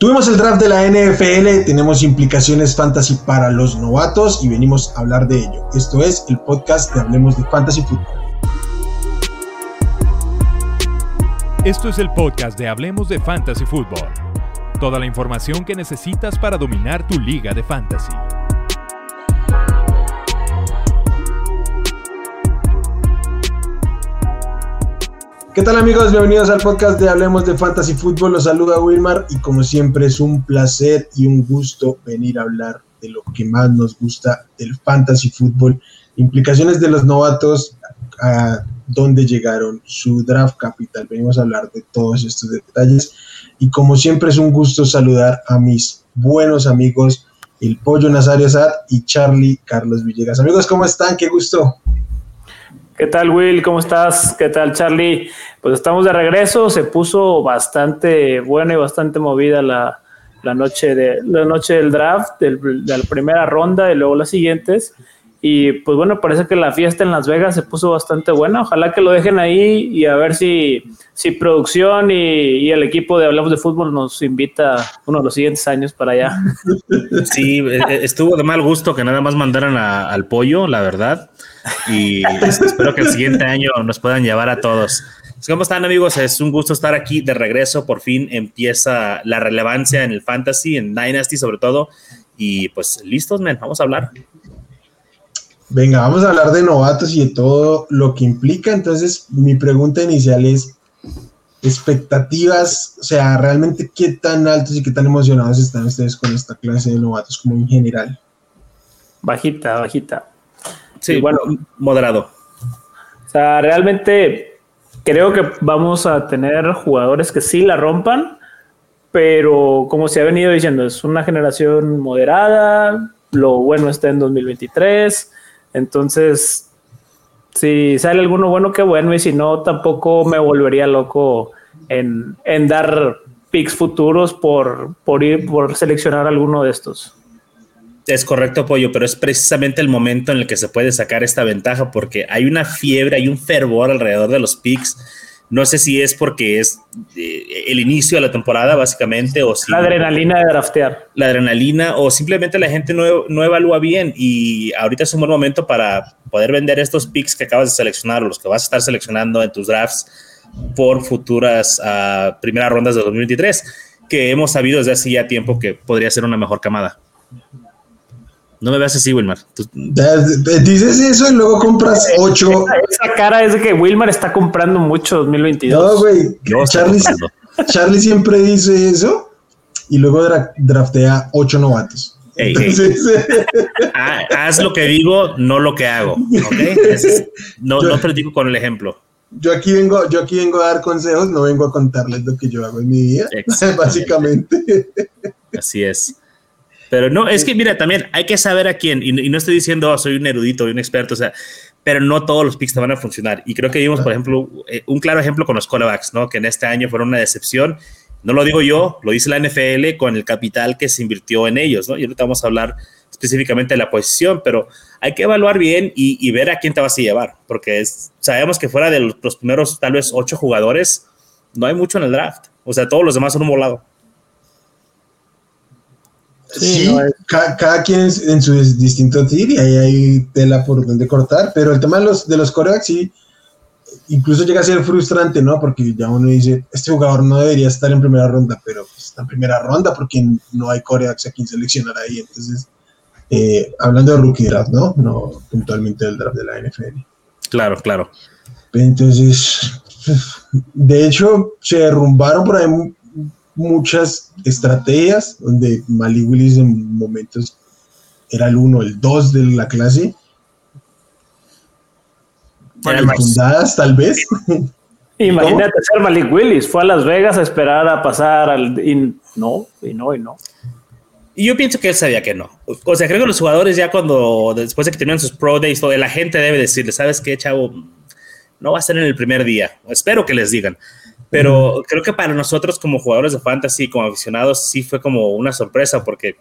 Tuvimos el draft de la NFL, tenemos implicaciones fantasy para los novatos y venimos a hablar de ello. Esto es el podcast de Hablemos de Fantasy Football. Esto es el podcast de Hablemos de Fantasy Football. Toda la información que necesitas para dominar tu liga de fantasy. ¿Qué tal amigos? Bienvenidos al podcast de Hablemos de Fantasy Fútbol. Los saluda Wilmar y como siempre es un placer y un gusto venir a hablar de lo que más nos gusta del Fantasy Fútbol, implicaciones de los novatos, a dónde llegaron, su draft capital. Venimos a hablar de todos estos detalles y como siempre es un gusto saludar a mis buenos amigos, el Pollo Nazario Sad y Charlie Carlos Villegas. Amigos, ¿cómo están? Qué gusto. ¿Qué tal, Will? ¿Cómo estás? ¿Qué tal, Charlie? Pues estamos de regreso. Se puso bastante buena y bastante movida la, noche, de, la noche del draft, de la primera ronda y luego las siguientes. Y pues bueno, parece que la fiesta en Las Vegas se puso bastante buena. Ojalá que lo dejen ahí y a ver si, si producción y, el equipo de Hablamos de Fútbol nos invita uno de los siguientes años para allá. Sí, e, e, estuvo de mal gusto que nada más mandaran al pollo, la verdad. Y espero que el siguiente año nos puedan llevar a todos. ¿Cómo están amigos? Es un gusto estar aquí de regreso. Por fin empieza la relevancia en el fantasy, en Dynasty sobre todo. Y pues listos, men, vamos a hablar. Venga, vamos a hablar de novatos y de todo lo que implica. Entonces, mi pregunta inicial es, expectativas, o sea, realmente qué tan altos y qué tan emocionados están ustedes con esta clase de novatos como en general. Bajita, bajita. Sí, bueno, moderado. O sea, realmente creo que vamos a tener jugadores que sí la rompan, pero como se ha venido diciendo, es una generación moderada, lo bueno está en 2023 entonces, si sale alguno bueno, qué bueno, y si no, tampoco me volvería loco en, dar picks futuros por, por ir, por seleccionar alguno de estos. Es correcto, Pollo, pero es precisamente el momento en el que se puede sacar esta ventaja porque hay una fiebre, hay un fervor alrededor de los picks no sé si es porque es eh, el inicio de la temporada, básicamente, o si. La adrenalina de draftear. La adrenalina, o simplemente la gente no, no, evalúa bien. Y ahorita es un buen momento para poder vender estos picks que acabas de seleccionar o los que vas a estar seleccionando en tus drafts por futuras uh, primeras rondas de 2023, que hemos sabido desde hace ya tiempo que podría ser una mejor camada. No me veas así, Wilmar. Dices eso y luego compras ocho. Esa, cara es de que Wilmar está comprando mucho 2022. No, güey. Charlie, Charlie, siempre dice eso y luego draftea ocho novatos. Ah, haz lo que digo, no lo que hago. no, no predico con el ejemplo. Yo aquí vengo, yo aquí vengo a dar consejos, no vengo a contarles lo que yo hago en mi vida, básicamente. Así es. Pero no, es que mira, también hay que saber a quién, y, no estoy diciendo oh, soy un erudito, y un experto, o sea, pero no todos los picks te van a funcionar. Y creo que vimos, por ejemplo, eh, un claro ejemplo con los callbacks, ¿no? Que en este año fueron una decepción. No lo digo yo, lo dice la NFL con el capital que se invirtió en ellos, ¿no? Y ahorita vamos a hablar específicamente de la posición, pero hay que evaluar bien y, ver a quién te vas a llevar, porque sabemos que fuera de los, los, primeros tal vez ocho jugadores, no hay mucho en el draft. O sea, todos los demás son un volado. Sí, cada, quien en su distinto tir y ahí hay tela por donde cortar, pero el tema de los, de los corebacks sí, incluso llega a ser frustrante, ¿no? Porque ya uno dice, este jugador no debería estar en primera ronda, pero pues, está en primera ronda porque no hay corebacks a quien seleccionar ahí. Entonces, eh, hablando de rookie draft, ¿no? No puntualmente del draft de la NFL. Claro, claro. Entonces, de hecho, se derrumbaron por ahí muchas estrategias donde Malik Willis en momentos era el uno, el dos de la clase. fundadas, tal vez. Imagínate ser Malik Willis, fue a Las Vegas a esperar a pasar al. Y no, y no, y no. Y yo pienso que él sabía que no. O sea, creo que los jugadores ya cuando, después de que terminan sus pro days, la gente debe decirle, ¿sabes qué, chavo? No va a ser en el primer día. Espero que les digan. Pero creo que para nosotros como jugadores de fantasy, como aficionados, sí fue como una sorpresa porque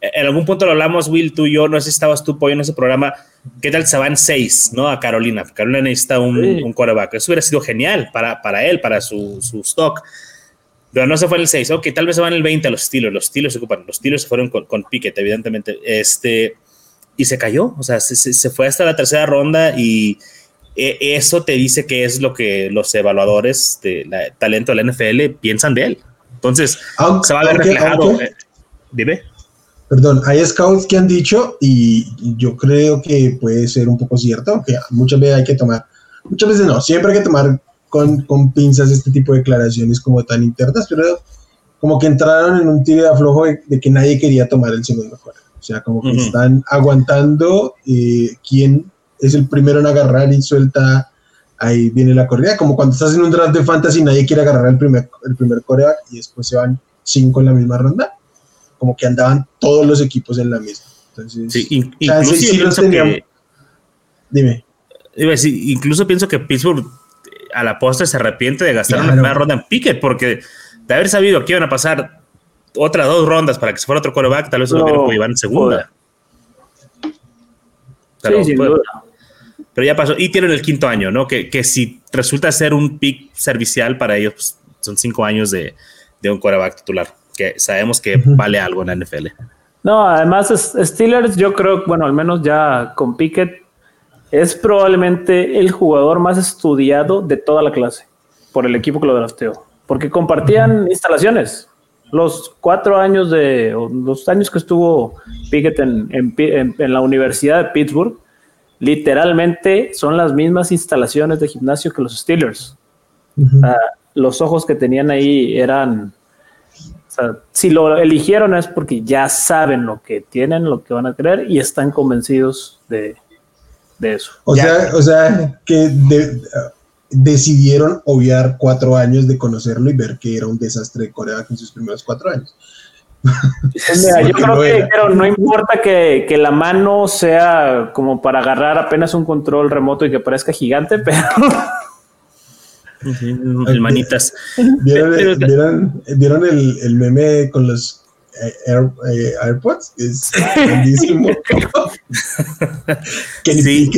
en algún punto lo hablamos, Will, tú y yo, no sé si estabas tú, Pollo, en ese programa, ¿qué tal se van seis, ¿no? A Carolina. Carolina necesita un, un quarterback. Eso hubiera sido genial para, para él, para su, su stock. Pero no se fue en el 6. Ok, tal vez se van el 20 a los Steelers. Los Steelers se ocupan. Los Steelers se fueron con, con Pickett, evidentemente. Este, y se cayó. O sea, se, se fue hasta la tercera ronda y e, eso te dice que es lo que los evaluadores de talento de la NFL piensan de él. Entonces, se va a ver reflejado. Eh, dime. Perdón, hay scouts que han dicho, y yo creo que puede ser un poco cierto, que muchas veces hay que tomar, muchas veces no, siempre hay que tomar con, con pinzas este tipo de declaraciones como tan internas, pero como que entraron en un tiro de aflojo de, que nadie quería tomar el segundo juego. O sea, como que están aguantando eh, quién es el primero en agarrar y suelta, ahí viene la corrida. Como cuando estás en un draft de fantasy, nadie quiere agarrar el primer, el primer coreback y después se van cinco en la misma ronda. Como que andaban todos los equipos en la misma. Entonces, sí, incluso Dime. incluso pienso que Pittsburgh a la postre se arrepiente de gastar una primera ronda en Pickett porque de haber sabido que iban a pasar otras dos rondas para que se fuera otro quarterback, tal vez no, lo hubiera en segunda. Pero, sí, pero ya pasó. Y tienen el quinto año, ¿no? Que, que si resulta ser un pick servicial para ellos, pues, son cinco años de, de un quarterback titular, que sabemos que vale algo en la NFL. No, además Steelers, yo creo, bueno, al menos ya con Pickett, es probablemente el jugador más estudiado de toda la clase por el equipo que lo drafteó, porque compartían instalaciones. Los cuatro años de, los años que estuvo Pickett en, en, la Universidad de Pittsburgh, literalmente son las mismas instalaciones de gimnasio que los Steelers. los ojos que tenían ahí eran, o sea, si lo eligieron es porque ya saben lo que tienen, lo que van a creer y están convencidos de, de eso. O sea, o sea, que decidieron obviar cuatro años de conocerlo y ver que era un desastre de Corea en sus primeros cuatro años. Mira, yo creo que no importa que, que, la mano sea como para agarrar apenas un control remoto y que parezca gigante, pero. el manitas. ¿Vieron, ¿vieron, el, el, meme con los eh, eh, AirPods? Es grandísimo. sí,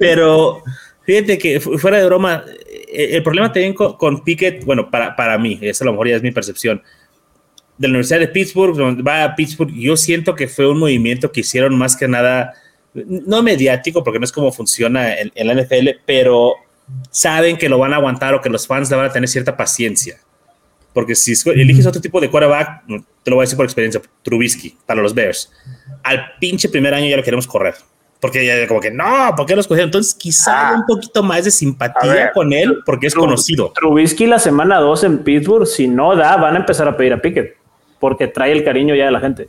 pero fíjate que fuera de broma, eh, el problema también con, con Pickett, bueno, para, para mí, eso a lo mejor ya es mi percepción de la Universidad de Pittsburgh, va a Pittsburgh, yo siento que fue un movimiento que hicieron más que nada, no mediático, porque no es como funciona en, la NFL, pero saben que lo van a aguantar o que los fans le van a tener cierta paciencia. Porque si eliges otro tipo de quarterback, te lo voy a decir por experiencia, Trubisky, para los Bears, al pinche primer año ya lo queremos correr. Porque ya como que no, ¿por qué lo escogieron? Entonces quizá ah. un poquito más de simpatía con él porque es conocido. Trubisky la semana 2 en Pittsburgh, si no da, van a empezar a pedir a Pickett porque trae el cariño ya de la gente.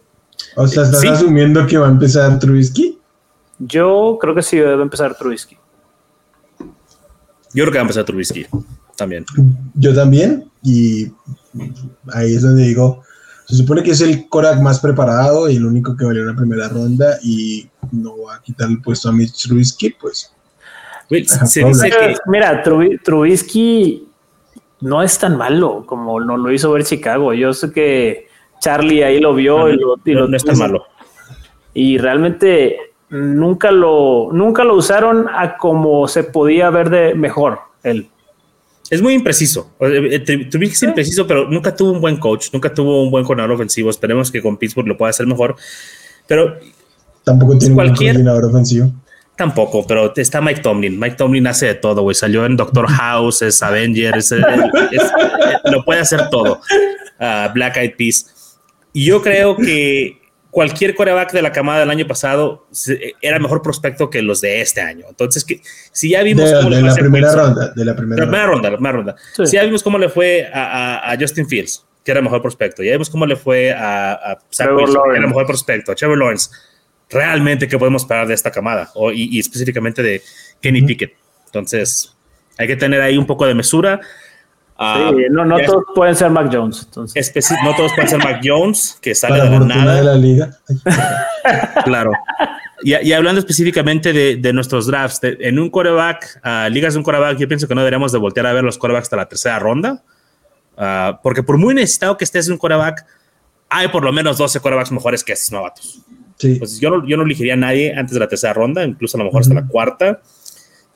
O sea, ¿estás asumiendo que va a empezar Trubisky? Yo creo que sí debe empezar Trubisky. Yo creo que va a empezar Trubisky también. Yo también, y ahí es donde digo, se supone que es el Korak más preparado y el único que valió en la primera ronda y no va a quitar el puesto a Mitch Trubisky, pues. se dice que... Mira, Trubisky no es tan malo como no lo hizo ver Chicago. Yo sé que Charlie ahí lo vio y lo, y no, es tan malo. Y realmente nunca lo, nunca lo usaron a como se podía ver de mejor él. Es muy impreciso. Eh, Tuviste ser impreciso, pero nunca tuvo un buen coach, nunca tuvo un buen coordinador ofensivo. Esperemos que con Pittsburgh lo pueda hacer mejor. Pero tampoco tiene cualquier, un coordinador ofensivo. Tampoco, pero está Mike Tomlin. Mike Tomlin hace de todo, güey. Salió en Doctor House, es Avenger, lo puede hacer todo. Ah, Black Eyed Peas. Y yo creo que cualquier coreback de la camada del año pasado era mejor prospecto que los de este año. Entonces, que, si ya vimos cómo le fue la primera ronda, de la primera, ronda, la primera ronda. Si ya vimos cómo le fue a, Justin Fields, que era mejor prospecto. Ya vimos cómo le fue a, a Zach Wilson, que era mejor prospecto. A Trevor Lawrence realmente qué podemos esperar de esta camada o, y, específicamente de Kenny Pickett. Entonces, hay que tener ahí un poco de mesura. Ah, no, no todos pueden ser Mac Jones. Entonces. no todos pueden ser Mac Jones, que sale de la nada. De la liga. claro. Y, y, hablando específicamente de, de nuestros drafts, en un coreback, uh, ligas de un coreback, yo pienso que no deberíamos de voltear a ver los corebacks hasta la tercera ronda, uh, porque por muy necesitado que estés en un coreback, hay por lo menos 12 corebacks mejores que estos novatos. Pues yo no, yo no elegiría a nadie antes de la tercera ronda, incluso a lo mejor hasta la cuarta.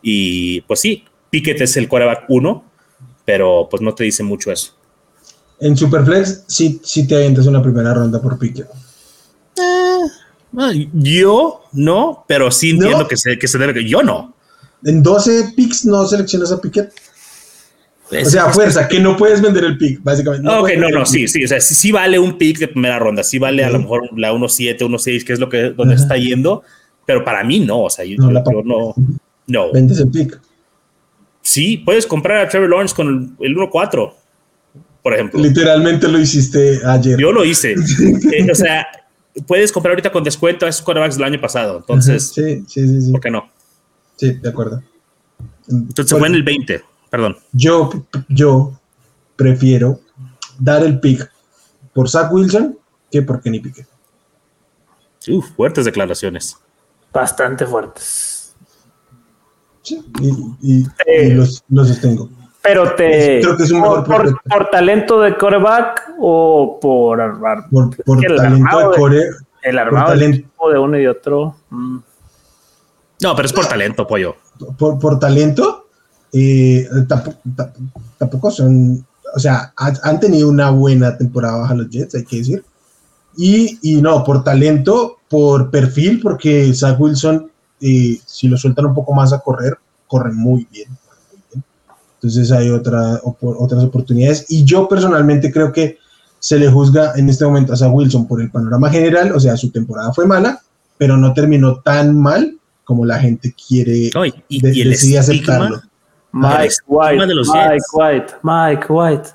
Y pues sí, Pickett es el quarterback uno, pero pues no te dice mucho eso. En Superflex sí, sí te avientas una primera ronda por Pickett. Eh, yo no, pero sí entiendo que, se, que se debe. Yo no. En 12 picks no seleccionas a Pickett. o sea, fuerza, que no puedes vender el pick, básicamente. No ok, no, no, sí, sí. O sea, sí, vale un pick de primera ronda. Sí vale a lo mejor la 1-7, 1-6, que es lo que donde está yendo. Pero para mí no. O sea, yo no. no, no. Vendes el pick. Sí, puedes comprar a Trevor Lawrence con el 1-4, por ejemplo. Literalmente lo hiciste ayer. Yo lo hice. Eh, o sea, puedes comprar ahorita con descuento a esos quarterbacks del año pasado. Entonces, sí, sí, sí, sí. ¿por qué no? Sí, de acuerdo. Entonces fue en el 20, perdón. Yo, yo prefiero dar el pick por Zach Wilson que por Kenny Pickett. Uf, fuertes declaraciones. Bastante fuertes. Sí, y, los, sostengo. Pero te. Creo que es un por, por, talento de coreback o por. Por, por talento de core. El armado de uno y otro. Mm. No, pero es por talento, pollo. Por, por talento, eh, tampoco, son, o sea, han tenido una buena temporada baja los Jets, hay que decir. Y, y no, por talento, por perfil, porque Zach Wilson, eh, si lo sueltan un poco más a correr, corren muy bien. Entonces hay otra, otras oportunidades. Y yo personalmente creo que se le juzga en este momento a Zach Wilson por el panorama general, o sea, su temporada fue mala, pero no terminó tan mal como la gente quiere y, decide aceptarlo. Mike White, Mike White, Mike White.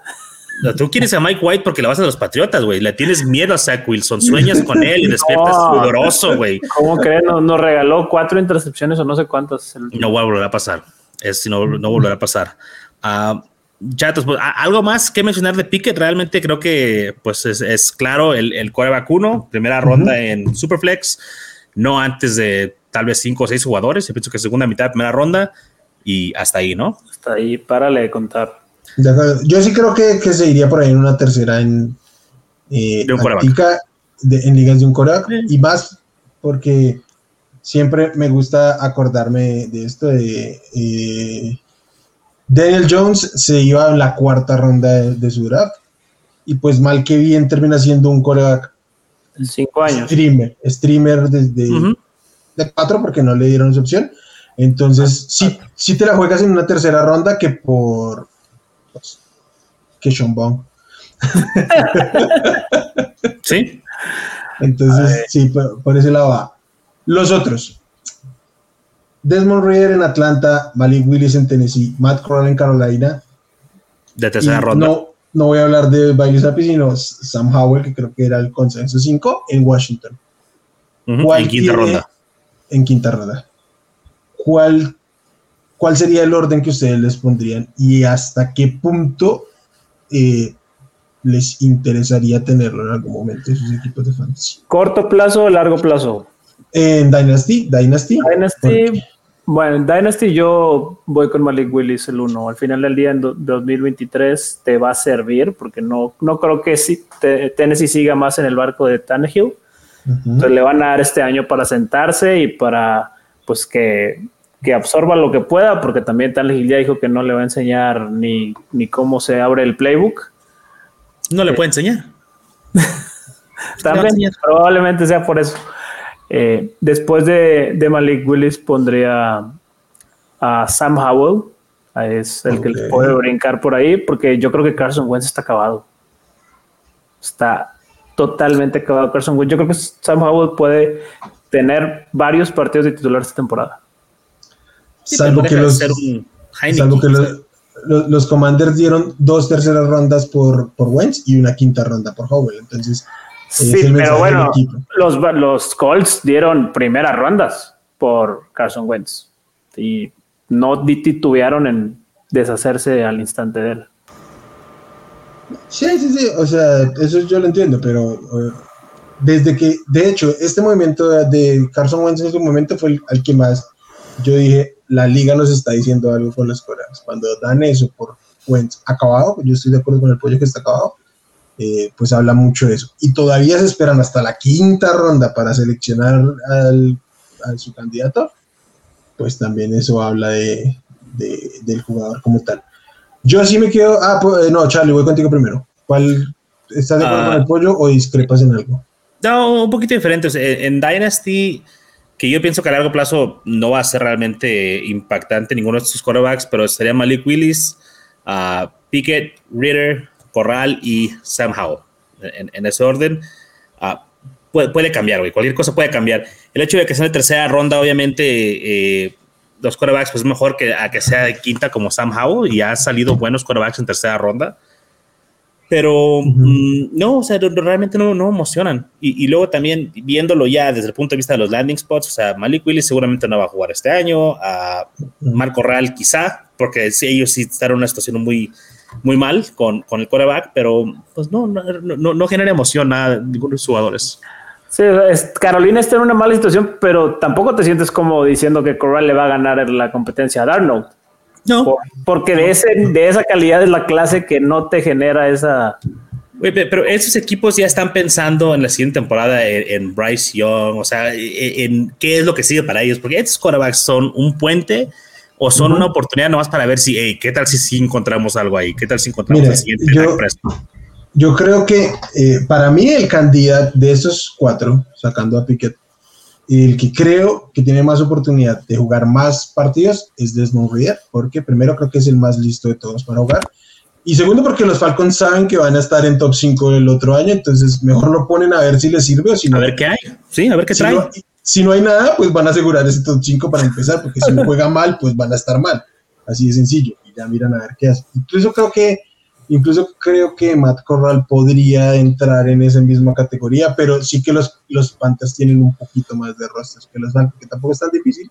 Tú quieres a Mike White porque le vas a los Patriotas, güey. Le tienes miedo a Zach Wilson, sueñas con él y despiertas no, güey. ¿Cómo creen? Nos, regaló cuatro intercepciones o no sé cuántas. No volverá a pasar. Es, no, no volverá a pasar. Uh, ya, pues, algo más que mencionar de Pickett. Realmente creo que pues es, claro el, el quarterback uno, primera ronda en Superflex, no antes de tal vez cinco o seis jugadores. Yo pienso que segunda mitad, primera ronda y hasta ahí, ¿no? Hasta ahí, párale de contar. Yo sí creo que, que, se iría por ahí en una tercera en, eh, en ligas de un coreback y más porque siempre me gusta acordarme de esto de eh, Daniel Jones se iba en la cuarta ronda de, su draft y pues mal que bien termina siendo un coreback cinco años. streamer streamer desde de cuatro porque no le dieron esa opción. Entonces, sí, sí te la juegas en una tercera ronda que por que Sean sí. Entonces, sí, por, ese lado va. Los otros. Desmond Reader en Atlanta, Malik Willis en Tennessee, Matt Corral en Carolina. De tercera ronda. No, no voy a hablar de Bailey Zappi, sino Sam Howell, que creo que era el consenso 5, en Washington. en quinta ronda en quinta ronda. ¿Cuál, ¿Cuál sería el orden que ustedes les pondrían y hasta qué punto eh, les interesaría tenerlo en algún momento en sus equipos de fantasy? ¿Corto plazo o largo plazo? En Dynasty, Dynasty. Dynasty. Bueno, en Dynasty yo voy con Malik Willis el 1. Al final del día, en 2023, te va a servir porque no, no creo que si Tennessee siga más en el barco de Tannehill. Entonces le van a dar este año para sentarse y para pues que, absorba lo que pueda, porque también Tannehill ya dijo que no le va a enseñar ni, ni cómo se abre el playbook. No le puede enseñar. también, probablemente sea por eso. Eh, después de, Malik Willis pondría a Sam Howell, es el que le puede brincar por ahí, porque yo creo que Carson Wentz está acabado. Está totalmente acabado Carson Wentz. Yo creo que Sam Howell puede tener varios partidos de titular esta temporada. Salvo que, los, los, Commanders dieron dos terceras rondas por, por Wentz y una quinta ronda por Howell. Entonces, sí, pero bueno, los, los Colts dieron primeras rondas por Carson Wentz y no titubearon en deshacerse al instante de él. Sí, sí, sí, o sea, eso yo lo entiendo, pero eh, desde que, de hecho, este movimiento de, Carson Wentz en su momento fue el, al que más yo dije, la liga nos está diciendo algo con los coreanos. Cuando dan eso por Wentz acabado, yo estoy de acuerdo con el pollo que está acabado, eh, pues habla mucho de eso. Y todavía se esperan hasta la quinta ronda para seleccionar al, a su candidato, pues también eso habla de, del jugador como tal. Yo sí me quedo. Ah, pues, eh, no, Charlie, voy contigo primero. ¿Cuál estás de acuerdo Ah. con el pollo o discrepas en algo? No, un poquito diferente. O sea, en en Dynasty, que yo pienso que a largo plazo no va a ser realmente impactante ninguno de estos quarterbacks, pero sería Malik Willis, ah, Pickett, Ritter, Corral y Sam Howell. En, ese orden, ah, puede, puede cambiar, güey. Cualquier cosa puede cambiar. El hecho de que sea de tercera ronda, obviamente, eh, los quarterbacks, pues es mejor que a que sea de quinta como Sam Howell y ha salido buenos quarterbacks en tercera ronda. Pero mm, no, o sea, realmente no, no emocionan. Y, y luego también viéndolo ya desde el punto de vista de los landing spots, o sea, Malik Willis seguramente no va a jugar este año, a Marco Real quizá, porque ellos sí están en una situación muy, muy mal con, con el quarterback, pero pues no, no, no, no genera emoción a ninguno de sus jugadores. Sí, es- Carolina está en una mala situación, pero tampoco te sientes como diciendo que Corral le va a ganar la competencia a Darnold. No, Por- porque de, ese, de esa calidad es la clase que no te genera esa. Pero esos equipos ya están pensando en la siguiente temporada en, en Bryce Young, o sea, e- en, qué es lo que sigue para ellos, porque estos quarterbacks son un puente o son una oportunidad nomás para ver si, hey, qué tal si sí encontramos algo ahí, qué tal si encontramos Mira, el siguiente yo-? Yo creo que eh, para mí el candidato de esos cuatro, sacando a Piquet, el que creo que tiene más oportunidad de jugar más partidos es Desmond Reader, porque primero creo que es el más listo de todos para jugar. Y segundo, porque los Falcons saben que van a estar en top 5 el otro año, entonces mejor lo ponen a ver si les sirve o si no. A ver qué hay, sí, a ver qué si, trae. no, si no hay nada, pues van a asegurar ese top 5 para empezar, porque si no juega mal, pues van a estar mal. Así de sencillo. Y ya miran a ver qué hace. Incluso creo que, incluso creo que Matt Corral podría entrar en esa misma categoría, pero sí que los, los Panthers tienen un poquito más de rostros que los Falcons, que tampoco es tan difícil,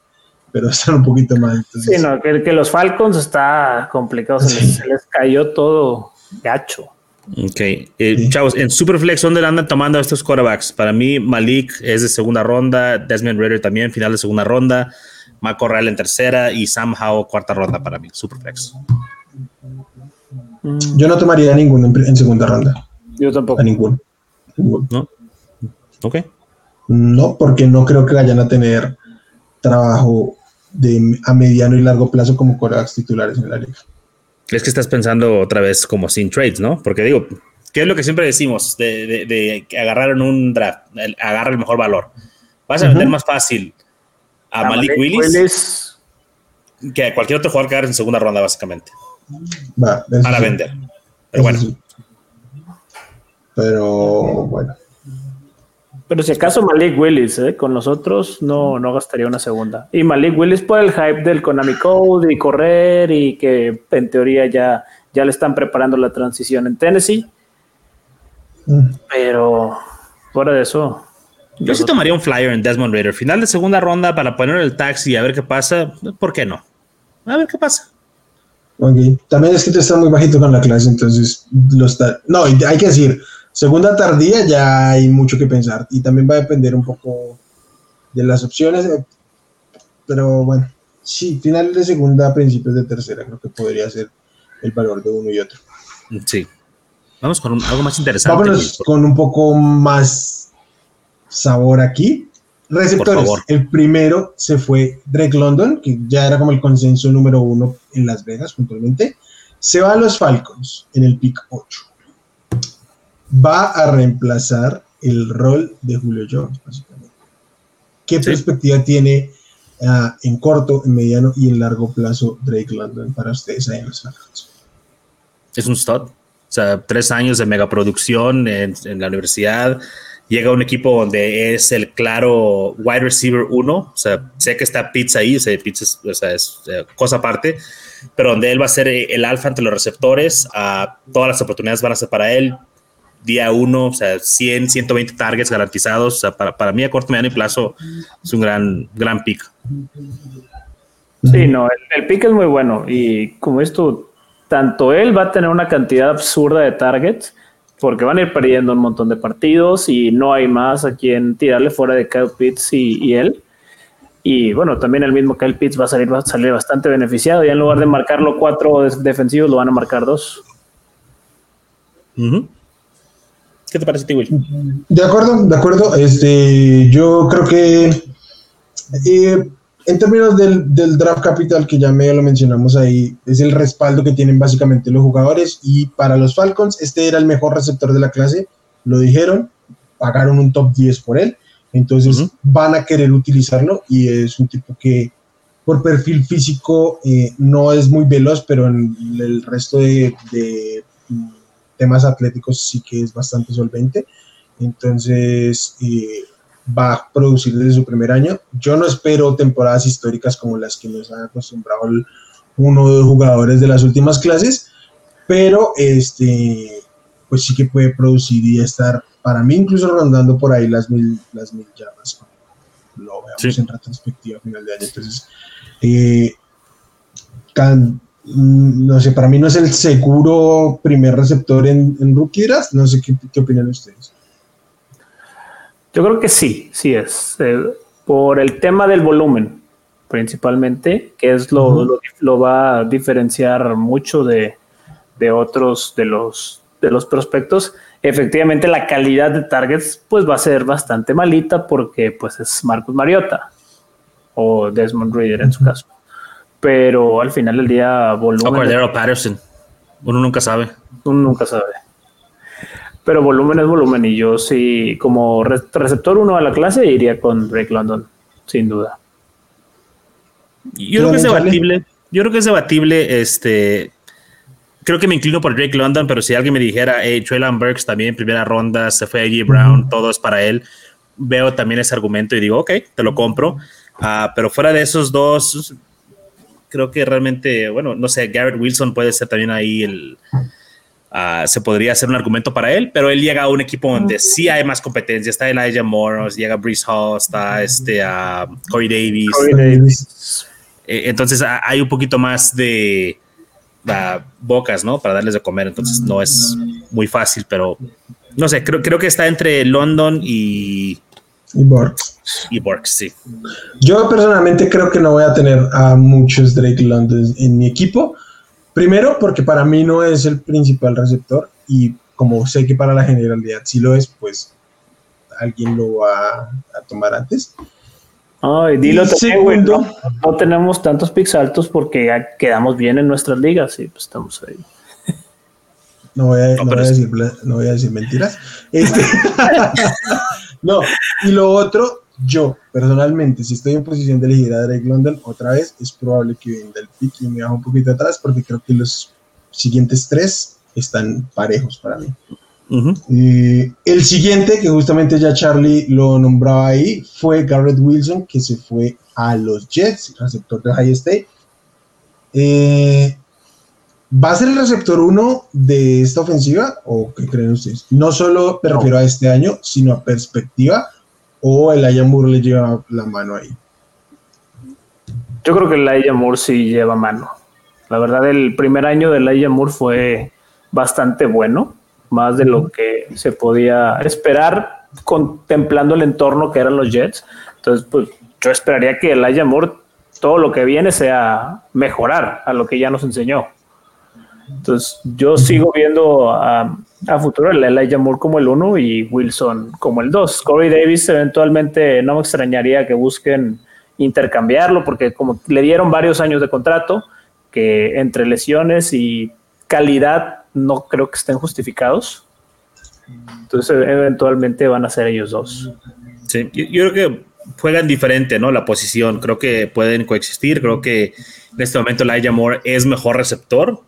pero están un poquito más. Entonces, Sí, no, que, que los Falcons está complicado, se les, se les cayó todo gacho. Ok, eh, Sí. chavos, en Superflex, ¿dónde andan tomando estos quarterbacks? Para mí, Malik es de segunda ronda, Desmond Ritter también, final de segunda ronda, Matt Corral en tercera y Sam Howell cuarta ronda para mí, Superflex. Yo no tomaría a ninguno en, segunda ronda, Yo tampoco. a ninguno. Ninguno. ¿No? Ok. No, porque no creo que vayan a tener trabajo de, a mediano y largo plazo como corebacks titulares en la liga. Es que estás pensando otra vez como sin trades, ¿no? Porque digo, ¿qué es lo que siempre decimos de, de- de que agarrar en un draft? El- agarra el mejor valor. Vas a vender más fácil a, A Malik, Malik Willis, Willis, que a cualquier otro jugador que agarres en segunda ronda, básicamente, Va, para sí, vender. eso Pero bueno, sí. Pero bueno, Pero si acaso Malik Willis, ¿eh? con nosotros no, no gastaría una segunda. Y Malik Willis por el hype del Konami Code y correr y que en teoría ya, ya le están preparando la transición en Tennessee. Mm. Pero fuera de eso, yo sí tomaría un flyer en Desmond Ritter. Final de segunda ronda para poner el taxi y a ver qué pasa. ¿Por qué no? A ver qué pasa. Ok. También es que tú estás muy bajito con la clase, entonces lo está. No, hay que decir, segunda tardía ya hay mucho que pensar y también va a depender un poco de las opciones. eh, Pero bueno, sí, final de segunda, principios de tercera, creo que podría ser el valor de uno y otro. Sí. Vamos con un- algo más interesante. Vámonos con un poco más sabor aquí. Receptores. El primero se fue Drake London, que ya era como el consenso número uno en Las Vegas puntualmente. Se va a los Falcons en el pick 8. Va a reemplazar el rol de Julio Jones, básicamente. ¿Qué Sí. perspectiva tiene ah, en corto, en mediano y en largo plazo Drake London para ustedes ahí en los Falcons? es un stud. O sea, tres años de megaproducción en, en la universidad. Llega a un equipo donde es el claro wide receiver uno. O sea, sé que está Pitts ahí, o sea, Pitts es, o sea, es, eh, cosa aparte, pero donde él va a ser el alfa entre los receptores. ah, todas las oportunidades van a ser para él. Día uno, o sea, 100, 120 targets garantizados. O sea, para, para mí a corto, mediano y plazo es un gran, gran pick. Sí, no, el, el pick es muy bueno y como esto, tanto él va a tener una cantidad absurda de targets porque van a ir perdiendo un montón de partidos y no hay más a quien tirarle fuera de Kyle Pitts y, y él. Y bueno, también el mismo Kyle Pitts va a salir, va a salir bastante beneficiado. Ya en lugar de marcarlo cuatro defensivos, lo van a marcar dos. ¿Qué te parece, ti, Will? De acuerdo, de acuerdo. Este, yo creo que eh, en términos del, del, draft capital, que ya medio lo mencionamos ahí, es el respaldo que tienen básicamente los jugadores. Y para los Falcons, este era el mejor receptor de la clase, lo dijeron, pagaron un top 10 por él. Entonces van a querer utilizarlo y es un tipo que por perfil físico eh, no es muy veloz, pero en el resto de, de, temas atléticos sí que es bastante solvente. Entonces, eh, va a producir desde su primer año. Yo no espero temporadas históricas como las que nos han acostumbrado uno de los jugadores de las últimas clases, pero este, pues sí que puede producir y estar, para mí, incluso rondando por ahí las mil, las mil yardas. Lo veamos en retrospectiva a final de año. Entonces, eh, mm, no sé, para mí no es el seguro primer receptor en, en rookie No sé qué, qué opinan ustedes. Yo creo que sí, sí es. Eh, por el tema del volumen, principalmente, que es lo, lo, lo va a diferenciar mucho de, de, otros de los, de los prospectos. Efectivamente, la calidad de targets pues va a ser bastante malita porque pues es Marcus Mariota o Desmond Reader en su caso. Pero al final del día, volumen. O Cordero Patterson. Uno nunca sabe. Uno nunca sabe pero volumen es volumen y yo sí, como receptor uno a la clase, iría con Drake London, sin duda. Yo creo que es debatible, yo creo que es debatible, este, creo que me inclino por Drake London, pero si alguien me dijera, hey, Traylon Burks también en primera ronda, se fue a G. Brown, todo es para él, veo también ese argumento y digo, ok, te lo compro, uh, pero fuera de esos dos, creo que realmente, bueno, no sé, Garrett Wilson puede ser también ahí el Ah, se podría hacer un argumento para él, pero él llega a un equipo donde sí hay más competencia. Está Elijah Morris, llega Brees Hall, está este, uh, Corey Davis. Eh, entonces hay un poquito más de bocas, ¿no? Para darles de comer. Entonces no es muy fácil, pero no sé, creo, creo que está entre London y. Y Borks. Y Borks, sí. Yo personalmente creo que no voy a tener a muchos Drake London en mi equipo Primero, porque para mí no es el principal receptor y como sé que para la generalidad sí lo es, pues alguien lo va a tomar antes. Ay, dilo también, ¿no? tenemos tantos picks altos porque ya quedamos bien en nuestras ligas y pues estamos ahí. No voy a, decir, mentiras. Este, no, y lo otro, yo personalmente, si estoy en posición de elegir a Drake London otra vez, es probable que venda el pick y me bajo un poquito atrás porque creo que los siguientes tres están parejos para mí. el siguiente, que justamente ya Charlie lo nombraba ahí, fue Garrett Wilson, que se fue a los Jets, receptor de High State. Eh, ¿Va a ser el receptor uno de esta ofensiva o qué creen ustedes? No solo me refiero a este año, sino a perspectiva o el Ayamur le lleva la mano ahí? Yo creo que el Ayamur sí lleva mano. La verdad, el primer año del Ayamur fue bastante bueno, más de lo que se podía esperar contemplando el entorno que eran los Jets. Entonces, pues yo esperaría que el Ayamur, todo lo que viene sea mejorar a lo que ya nos enseñó. Entonces, yo sigo viendo a, a futuro el Elijah Moore como el 1 y Wilson como el 2. Corey Davis eventualmente no me extrañaría que busquen intercambiarlo porque como le dieron varios años de contrato que entre lesiones y calidad no creo que estén justificados. Entonces eventualmente van a ser ellos dos. Sí, yo, yo creo que juegan diferente, ¿no? La posición, creo que pueden coexistir, creo que en este momento Elijah Moore es mejor receptor,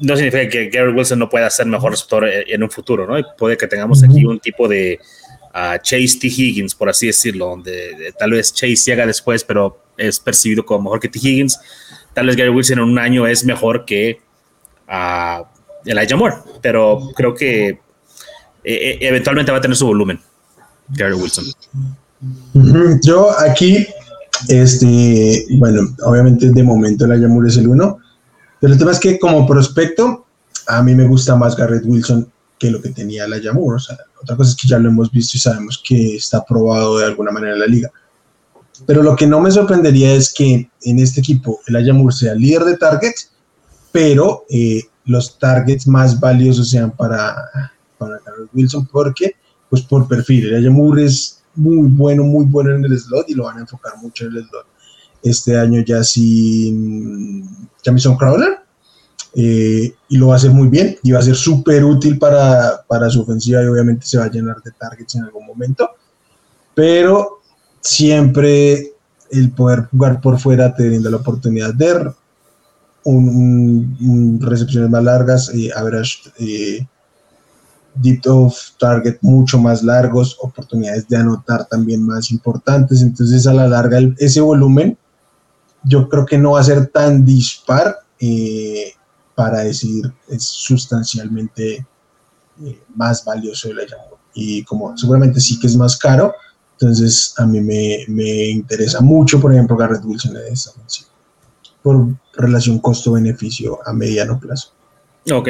no significa que Gary Wilson no pueda ser mejor receptor en un futuro, ¿no? puede que tengamos aquí un tipo de uh, Chase T. Higgins, por así decirlo, donde tal vez Chase llega después, pero es percibido como mejor que T. Higgins. Tal vez Gary Wilson en un año es mejor que uh, Elijah Moore, pero creo que eh, eh, eventualmente va a tener su volumen, Gary Wilson. Yo aquí, este, bueno, obviamente de momento Elijah Moore es el uno pero el tema es que como prospecto, a mí me gusta más Garrett Wilson que lo que tenía la Moore. O sea, otra cosa es que ya lo hemos visto y sabemos que está probado de alguna manera en la liga. Pero lo que no me sorprendería es que en este equipo el Ayamur sea líder de targets, pero eh, los targets más valiosos sean para, para Garrett Wilson, porque, pues por perfil, el Ayamur es muy bueno, muy bueno en el slot y lo van a enfocar mucho en el slot. Este año ya sin Jamison Crowder. Eh, y lo va a hacer muy bien y va a ser súper útil para, para, su ofensiva y obviamente se va a llenar de targets en algún momento. Pero siempre el poder jugar por fuera te brinda la oportunidad de un, recepciones más largas, eh, average eh, deep of target mucho más largos, oportunidades de anotar también más importantes. Entonces, a la larga, ese volumen yo creo que no va a ser tan dispar eh, para decir es sustancialmente eh, más valioso el Y como seguramente sí que es más caro, entonces a mí me, me interesa mucho, por ejemplo, Garrett Wilson en esta función, por relación costo-beneficio a mediano plazo. Ok.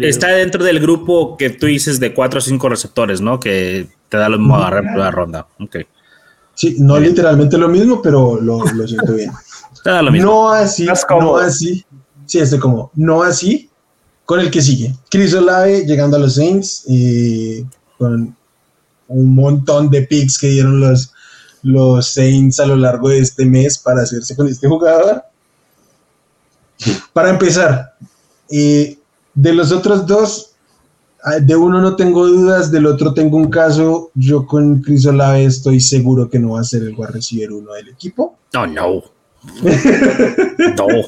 Está dentro del grupo que tú dices de cuatro o cinco receptores, ¿no? Que te da lo mismo agarrar en la ronda. Ok. Sí, no literalmente lo mismo, pero lo, lo siento bien. lo mismo. No así, no así. Sí, este como, no así con el que sigue. Chris Olave llegando a los Saints y con un montón de picks que dieron los, los Saints a lo largo de este mes para hacerse con este jugador. Para empezar, eh, de los otros dos, de uno no tengo dudas, del otro tengo un caso. Yo con Chris Olave estoy seguro que no va a ser el wide receiver uno del equipo. Oh, no. no.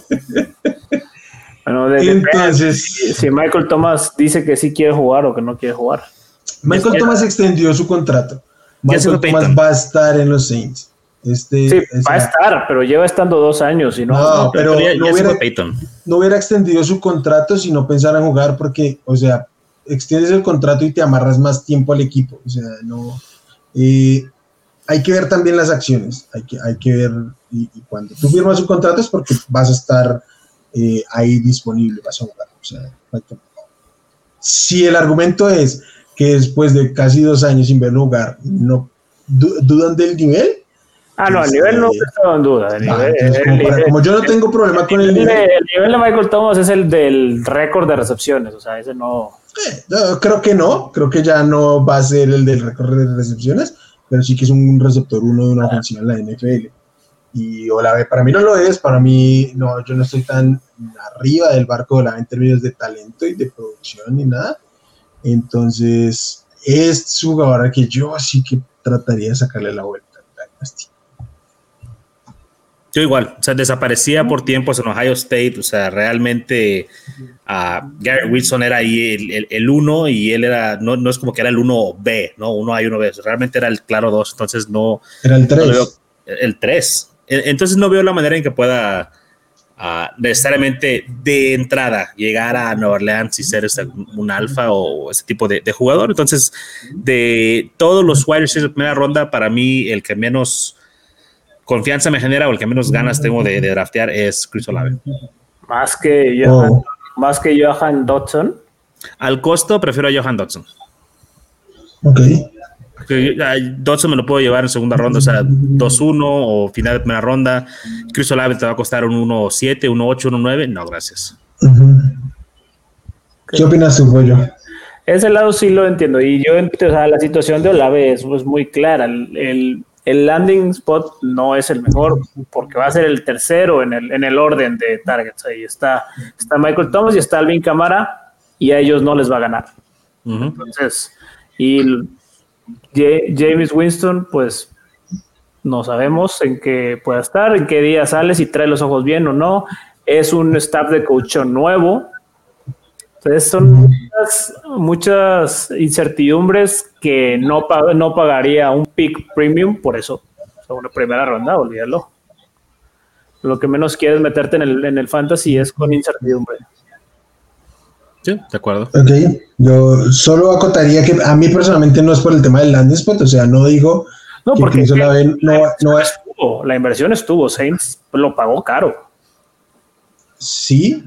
Bueno, Entonces, si, Michael Thomas dice que sí quiere jugar o que no quiere jugar. Michael Thomas extendió su contrato. Michael Thomas va a estar en los Saints. Este, sí, va a estar, pero lleva estando dos años y no. No, pero no, hubiera, extendido su contrato si no pensara en jugar, porque, o sea, extiendes el contrato y te amarras más tiempo al equipo. O sea, no. Eh, hay que ver también las acciones. Hay que, hay que ver. Y, cuando tú firmas un contrato es porque vas a estar eh, ahí disponible, vas a jugar. O sea, si el argumento es que después de casi dos años sin ver jugar, no dudan del nivel Ah, no, el nivel no está en duda. como yo no tengo problema con el nivel. El nivel de Michael Thomas es el del récord de recepciones, o sea, ese no. Eh, creo que no, creo que ya no va a ser el del récord de recepciones, pero sí que es un receptor uno de una ofensiva en la NFL. Y Olave para mí no lo es, para mí no, yo no estoy tan arriba del barco de Olave en términos de talento y de producción ni nada. Entonces, es su jugador que yo sí que trataría de sacarle la vuelta. Yo igual, o sea, desaparecía por tiempos en Ohio State, o sea, realmente uh, Garrett Wilson era ahí el, el, uno y él era, no, no, es como que era el 1B, ¿no? Uno hay uno B, realmente era el claro 2, entonces no... Era el 3. el 3. Entonces no veo la manera en que pueda uh, necesariamente de entrada llegar a Nueva Orleans y ser este, un alfa o ese tipo de, de, jugador. Entonces, de todos los wide receivers de primera ronda, para mí el que menos confianza me genera o el que menos ganas tengo de, draftear es Chris Olave. Más que Johan, oh. más que Johan Dodson. Al costo prefiero a Johan Dodson. Ok. Dodson me lo puedo llevar en segunda ronda, o sea, 2-1 o final de primera ronda. Chris Olave te va a costar un 1-7, 1-8, 1-9. No, gracias. ¿Qué opinas tú, Pollo? Ese lado sí lo entiendo. Y yo, o sea, la situación de Olave es, es muy clara. el el landing spot no es el mejor porque va a ser el tercero en el, en el orden de targets. Ahí está, está Michael Thomas y está Alvin Camara y a ellos no les va a ganar. Entonces, y James Winston, pues no sabemos en qué pueda estar, en qué día sale, si trae los ojos bien o no. Es un staff de coach nuevo, entonces son muchas, incertidumbres que no, no pagaría un pick premium por eso. O una primera ronda, olvídalo. Lo que menos quieres meterte en el, en el fantasy es con incertidumbre. Sí, de acuerdo. Ok, yo solo acotaría que a mí personalmente no es por el tema del landing spot, o sea, no digo no, porque la, no, estuvo, la inversión estuvo, Saints lo pagó caro. Sí,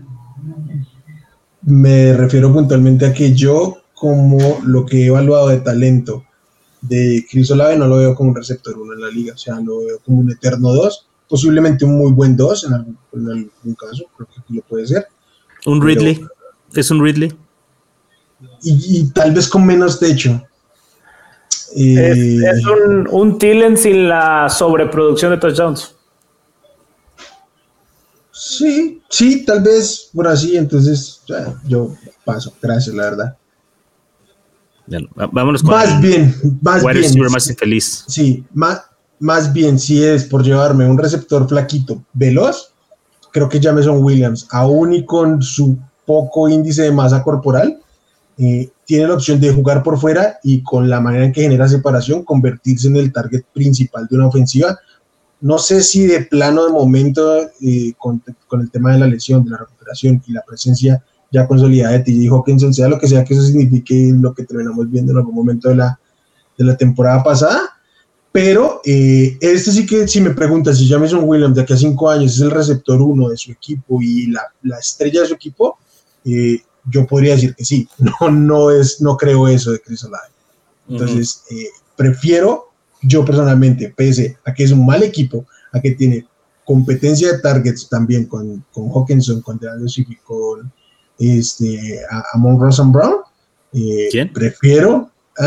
me refiero puntualmente a que yo, como lo que he evaluado de talento de Chris Olave, no lo veo como un receptor 1 en la liga, o sea, lo veo como un eterno 2, posiblemente un muy buen 2 en, algún, caso, creo que aquí lo puede ser. Un Ridley, es un Ridley. Y, tal vez con menos techo. Eh, Es, es un, un Tillen sin la sobreproducción de touchdowns. Sí, sí, tal vez por así, entonces yo paso, gracias, la verdad. Vámonos con Más el bien, más bien. receiver más infeliz. Sí, más, más bien si es por llevarme un receptor flaquito veloz, creo que Jameson Williams, aún y con su poco índice de masa corporal, eh, tiene la opción de jugar por fuera y con la manera en que genera separación, convertirse en el target principal de una ofensiva. No sé si de plano de momento, eh, con, con el tema de la lesión, de la recuperación y la presencia ya consolidada de TJ Hawkinson, sea lo que sea que eso signifique lo que terminamos viendo en algún momento de la, de la temporada pasada, pero eh, este sí que, si me preguntas si Jameson Williams de aquí a cinco años es el receptor uno de su equipo y la, la estrella de su equipo, eh, yo podría decir que sí. No, no, es, no creo eso de Chris Olave. Entonces, eh, prefiero, yo personalmente, pese a que es un mal equipo, a que tiene competencia de targets también con, con Hawkinson, con DeAndre y con este, a, Amon Rosen Brown, eh, ¿Quién? prefiero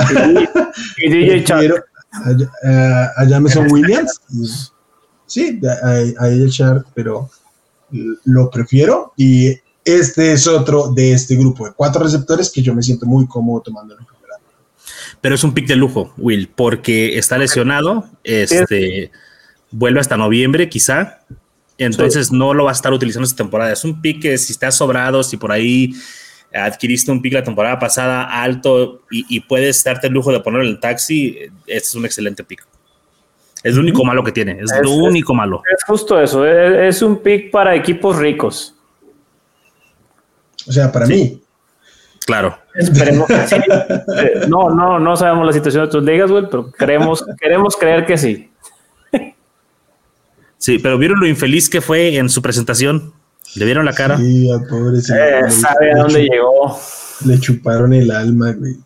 Y DJ prefiero a, a- a Jameson Williams. Sí, a, a ella Shark, pero lo prefiero. Y este es otro de este grupo de cuatro receptores que yo me siento muy cómodo primera. Pero es un pick de lujo, Will, porque está lesionado, este, vuelve hasta noviembre quizá, entonces no lo va a estar utilizando esta temporada. Es un pick que si está sobrado, si por ahí adquiriste un pick la temporada pasada alto y, y puedes darte el lujo de ponerlo en el taxi, este es un excelente pick. Es lo único malo que tiene, es, Es- lo único malo. Es justo eso. Es, es un pick para equipos ricos. O sea, para mí, Claro. Esperemos que sí. No, no, no sabemos la situación de otras ligas, güey, pero queremos, queremos creer que sí. Sí, pero vieron lo infeliz que fue en su presentación. Le vieron la cara. sí, pobre Eh, sabe a dónde llegó. Le chuparon el alma, güey.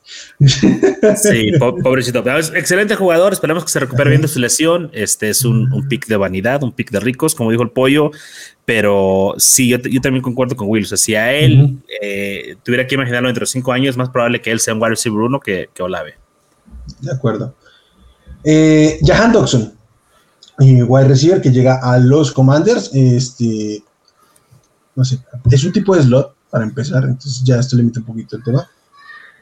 Sí, po- pobrecito. Es excelente jugador. Esperamos que se recupere bien de su lesión. Este es un, un pick de vanidad, un pick de ricos, como dijo el pollo. Pero sí, yo, yo también concuerdo con Will. O sea, si a él eh, tuviera que imaginarlo dentro de cinco años, es más probable que él sea un wide receiver uno que, que Olave. De acuerdo. Eh, Jahan Dodson, eh, wide receiver que llega a los Commanders. Este, no sé, es un tipo de slot para empezar, entonces ya esto limita un poquito el tema.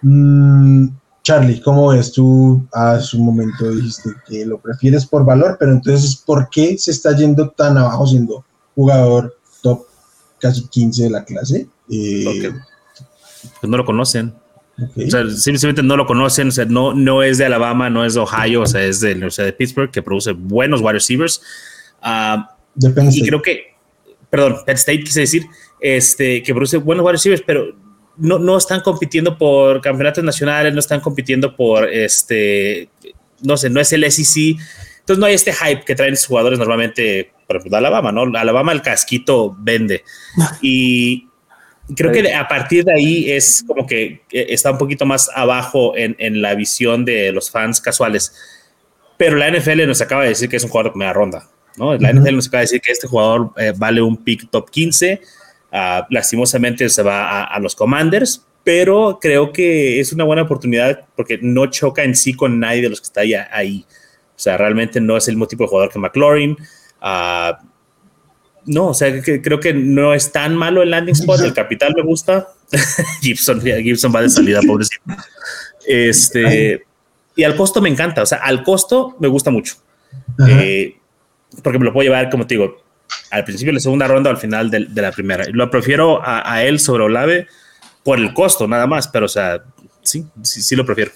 Mm, Charlie, ¿cómo ves? Tú a su momento dijiste que lo prefieres por valor, pero entonces, ¿por qué se está yendo tan abajo siendo jugador top casi 15 de la clase? Eh, Porque pues no lo conocen. ok. O sea, simplemente no lo conocen. O sea, no, no es de Alabama, no es de Ohio, o sea, es de la Universidad de Pittsburgh que produce buenos wide receivers. Ah, Depende. y creo que, perdón, Penn State quise decir, este, que produce buenos wide receivers, pero no, no están compitiendo por campeonatos nacionales, no están compitiendo por, este, no sé, no es el SEC. Entonces no hay este hype que traen sus jugadores normalmente, por ejemplo, de Alabama, ¿no? Alabama el casquito vende. Y creo que a partir de ahí es como que eh, está un poquito más abajo en, en la visión de los fans casuales. Pero la NFL nos acaba de decir que es un jugador de primera ronda. ¿no? La. NFL nos acaba de decir que este jugador eh, vale un pick top 15. Ah, lastimosamente se va a, a los Commanders, pero creo que es una buena oportunidad porque no choca en sí con nadie de los que está ahí. ahí. O sea, realmente no es el mismo tipo de jugador que McLaurin. ah, no, o sea, que- creo que no es tan malo el landing spot. El capital me gusta. Gibson, Gibson va de salida, pobrecito. Este, y al costo me encanta. O sea, al costo me gusta mucho. Eh, porque me lo puedo llevar, como te digo, al principio de la segunda ronda o al final de, de la primera. Lo prefiero a, a él sobre Olave por el costo, nada más. Pero, o sea, sí, sí, sí lo prefiero.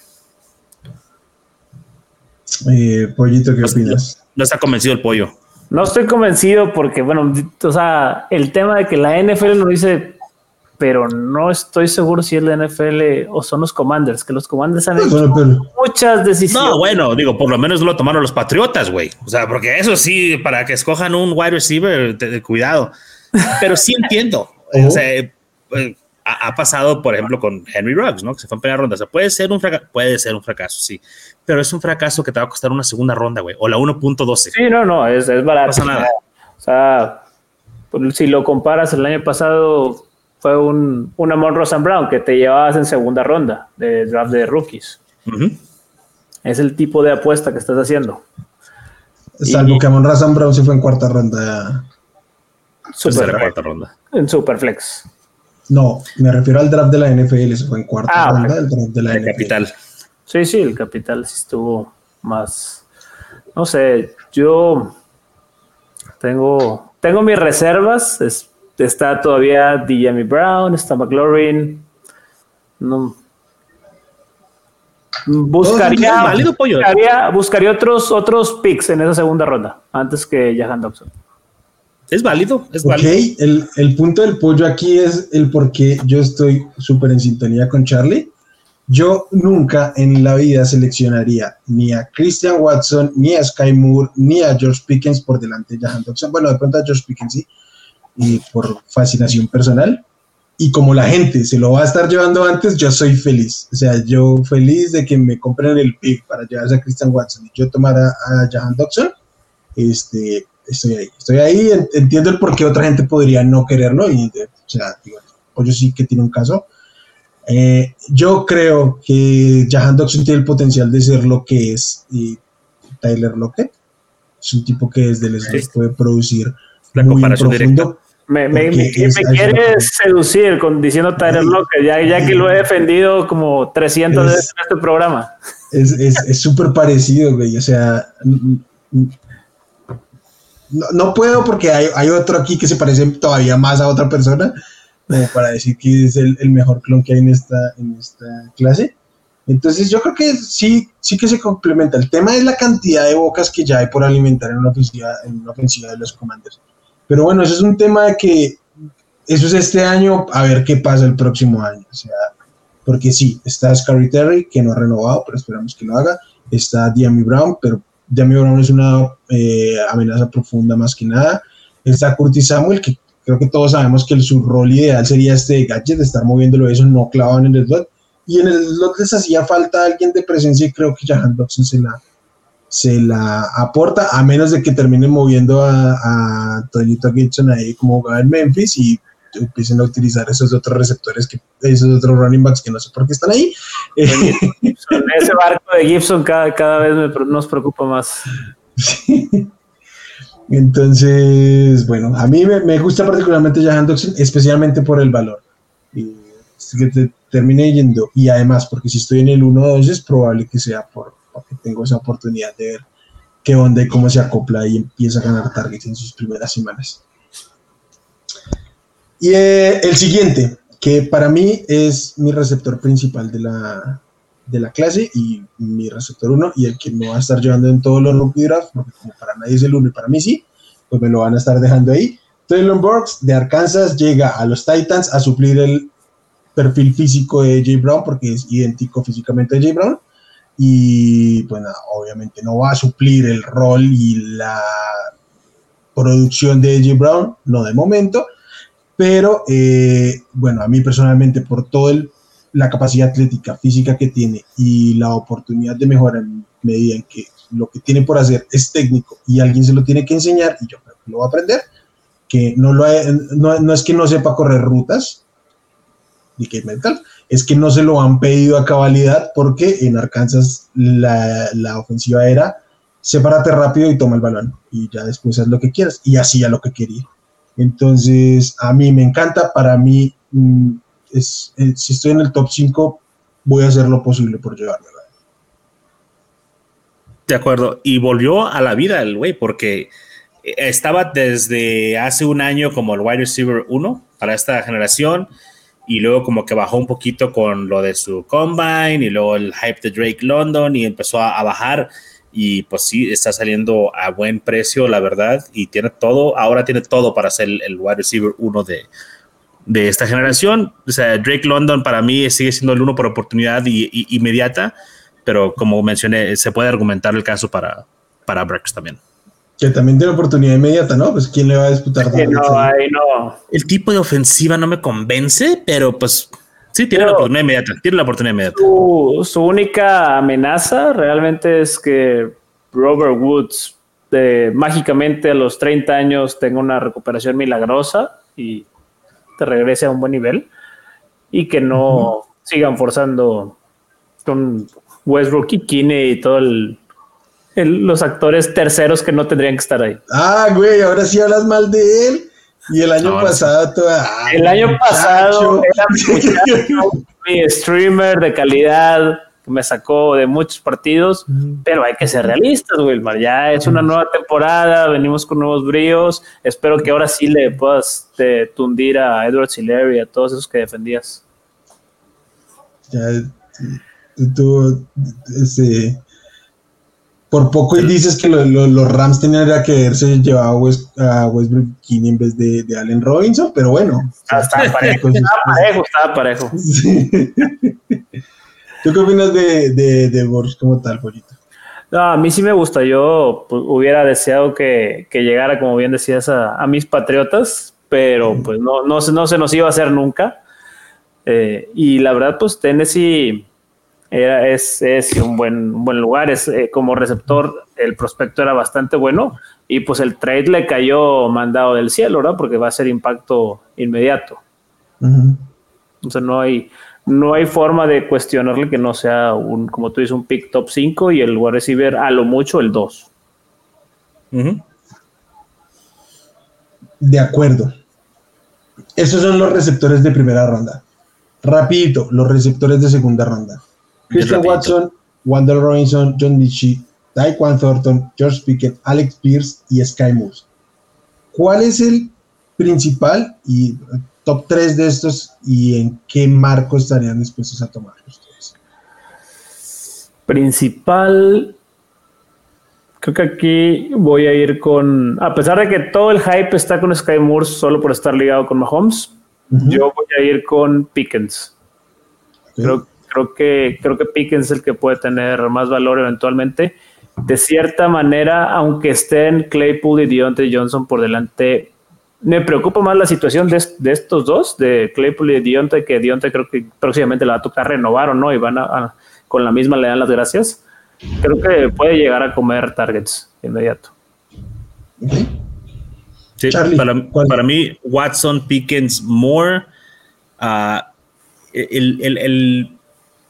Eh, Pollito, ¿qué opinas? No está convencido el pollo. No estoy convencido porque, bueno, o sea, el tema de que la NFL lo dice, pero no estoy seguro si es la NFL o son los Commanders, que los Commanders han hecho Bueno, pero- muchas decisiones. No, bueno, digo, por lo menos lo tomaron los Patriotas, güey. O sea, porque eso sí, para que escojan un wide receiver, te- te- cuidado. Pero sí entiendo. O sea, eh, ha, ha pasado, por ejemplo, con Henry Ruggs, ¿no? Que se fue en primera ronda. O sea, puede ser un fracaso, puede ser un fracaso, sí. Pero es un fracaso que te va a costar una segunda ronda, güey. O la 1.12. Sí, no, no, es, es barato. No pasa nada. O sea, pues, si lo comparas, el año pasado fue un, un Amon Rosen Brown que te llevabas en segunda ronda de draft de rookies. Es el tipo de apuesta que estás haciendo. Salvo que Amon Razan Brown se fue en cuarta ronda. Super, cuarta ronda. En Superflex. No, me refiero al draft de la NFL, se fue en cuarta ah, ronda, el draft de la el Capital. Sí, sí, el capital sí estuvo más. No sé, yo tengo, tengo mis reservas. Está todavía Jamie Brown, está McLaurin. No, buscaría, buscaría, buscaría, otros, otros picks en esa segunda ronda antes que Jahan Dobson. Es válido, es válido. El, el, punto del pollo aquí es el por qué yo estoy súper en sintonía con Charlie. Yo nunca en la vida seleccionaría ni a Christian Watson, ni a Sky Moore, ni a George Pickens por delante de Jahan Dobson. Bueno, de pronto a George Pickens sí, y por fascinación personal. Y como la gente se lo va a estar llevando antes, yo soy feliz. O sea, yo feliz de que me compren el pick para llevarse a Christian Watson y yo tomar a, a Jahan Dobson. Este, estoy ahí. Estoy ahí, entiendo el por qué otra gente podría no quererlo. Y, o sea, digo, yo sí que tiene un caso. Eh, yo creo que Jahan Dodson tiene el potencial de ser lo que es Tyler Lockett. Es un tipo que desde el sí. puede producir la comparación directa. Me, me, me, quieres seducir con diciendo Tyler Lockett, ya, ya que lo he defendido como 300 veces en este programa. Es súper parecido, güey. O sea, no, no, puedo porque hay, hay, otro aquí que se parece todavía más a otra persona, para decir que es el, el, mejor clon que hay en esta, en esta clase. Entonces yo creo que sí, sí que se complementa. El tema es la cantidad de bocas que ya hay por alimentar en una ofensiva, en una ofensiva de los comandos. Pero bueno, eso es un tema de que eso es este año, a ver qué pasa el próximo año. O sea, porque sí, está Scary Terry, que no ha renovado, pero esperamos que lo haga. Está Diami Brown, pero Diami Brown es una eh, amenaza profunda más que nada. Está Curtis Samuel, que creo que todos sabemos que su rol ideal sería este gadget, de estar moviéndolo eso, no clavado en el slot. Y en el slot les hacía falta alguien de presencia y creo que Jahan Dodson se la, se la aporta, a menos de que terminen moviendo a, a Gibson ahí como jugaba en Memphis y empiecen a utilizar esos otros receptores, que esos otros running backs que no sé por qué están ahí. ese barco de Gibson cada, cada vez nos preocupa más. Entonces, bueno, a mí me, gusta particularmente Jahan Dodson, especialmente por el valor. Y, que te termine yendo. Y además, porque si estoy en el 1-2 es probable que sea por, porque tengo esa oportunidad de ver qué onda y cómo se acopla y empieza a ganar targets en sus primeras semanas. Y eh, el siguiente, que para mí es mi receptor principal de la, de la clase y mi receptor 1 y el que me va a estar llevando en todos los rookie drafts, porque como para nadie es el 1 y para mí sí, pues me lo van a estar dejando ahí. Traylon Burks de Arkansas llega a los Titans a suplir el perfil físico de Jay Brown porque es idéntico físicamente a Jay Brown y pues obviamente no va a suplir el rol y la producción de Jay Brown, no de momento, pero eh, bueno, a mí personalmente por todo el la capacidad atlética, física que tiene y la oportunidad de mejorar en medida en que lo que tiene por hacer es técnico y alguien se lo tiene que enseñar y yo creo que lo va a aprender, que no, lo no, no, es que no sepa correr rutas, que mental, es que no se lo han pedido a cabalidad porque en Arkansas la, la ofensiva era sepárate rápido y toma el balón y ya después haz lo que quieras y hacía lo que quería. Entonces, a mí me encanta, para mí... Mm, es, eh, si estoy en el top 5, voy a hacer lo posible por llevarlo. De acuerdo. Y volvió a la vida el güey, porque estaba desde hace un año como el wide receiver 1 para esta generación. Y luego como que bajó un poquito con lo de su combine y luego el hype de Drake London y empezó a, bajar. Y pues sí, está saliendo a buen precio, la verdad. Y tiene todo, ahora tiene todo para ser el, wide receiver 1 de, de esta generación. O sea, Drake London para mí sigue siendo el uno por oportunidad y, inmediata, pero como mencioné, se puede argumentar el caso para, para Brex también. Que también tiene oportunidad inmediata, ¿no? Pues quién le va a disputar. no, ahí no. El tipo de ofensiva no me convence, pero pues sí, tiene la oportunidad inmediata. Tiene la oportunidad inmediata. Su, única amenaza realmente es que Robert Woods mágicamente a los 30 años tenga una recuperación milagrosa y te regrese a un buen nivel y que no sigan forzando con Westbrook y Kine y todo el, los actores terceros que no tendrían que estar ahí. Ah, güey, ahora sí hablas mal de él. Y el año pasado toda, El año pasado era mi streamer de calidad que me sacó de muchos partidos, pero hay que ser realistas, Wilmar. Ya es una nueva temporada, venimos con nuevos bríos. Espero que ahora sí le puedas tundir a Edward Siller y a todos esos que defendías. Ya, tú, ese, por poco y dices que los Rams tenían que haberse llevado a, West, a Westbrook en vez de, Allen Robinson, pero bueno. Ah, estaba parejo, estaba parejo, estaba parejo. ¿Tú qué opinas de, de, de como tal, Polito? No, a mí sí me gusta. Yo pues, hubiera deseado que, llegara, como bien decías, a, mis patriotas, pero pues no, no, no, se nos iba a hacer nunca. Eh, y la verdad, pues Tennessee era, es, un, buen, buen lugar. Es, eh, como receptor, el prospecto era bastante bueno. Y pues el trade le cayó mandado del cielo, ¿verdad? Porque va a ser impacto inmediato. Entonces no hay, no hay forma de cuestionarle que no sea un, como tú dices, un pick top 5 y el wide receiver a lo mucho el 2. De acuerdo. Esos son los receptores de primera ronda. Rapidito, los receptores de segunda ronda. Christian Watson, Wander Robinson, John Michi, Taekwon Thornton, George Pickett, Alex Pierce y Sky Moose. ¿Cuál es el principal y top 3 de estos y en qué marco estarían dispuestos a tomar ustedes? Principal, creo que aquí voy a ir con, a pesar de que todo el hype está con Sky Moore solo por estar ligado con Mahomes, yo voy a ir con Pickens. Creo, creo, que, creo que Pickens es el que puede tener más valor eventualmente. De cierta manera, aunque estén Claypool y Deontay Johnson por delante, me preocupa más la situación de, estos dos, de Claypool y Dionte, que Dionte creo que próximamente la va a tocar renovar o no, y van a, con la misma le dan las gracias. Creo que puede llegar a comer targets inmediato. Sí, para, mí, Watson, Pickens, Moore. Uh, el,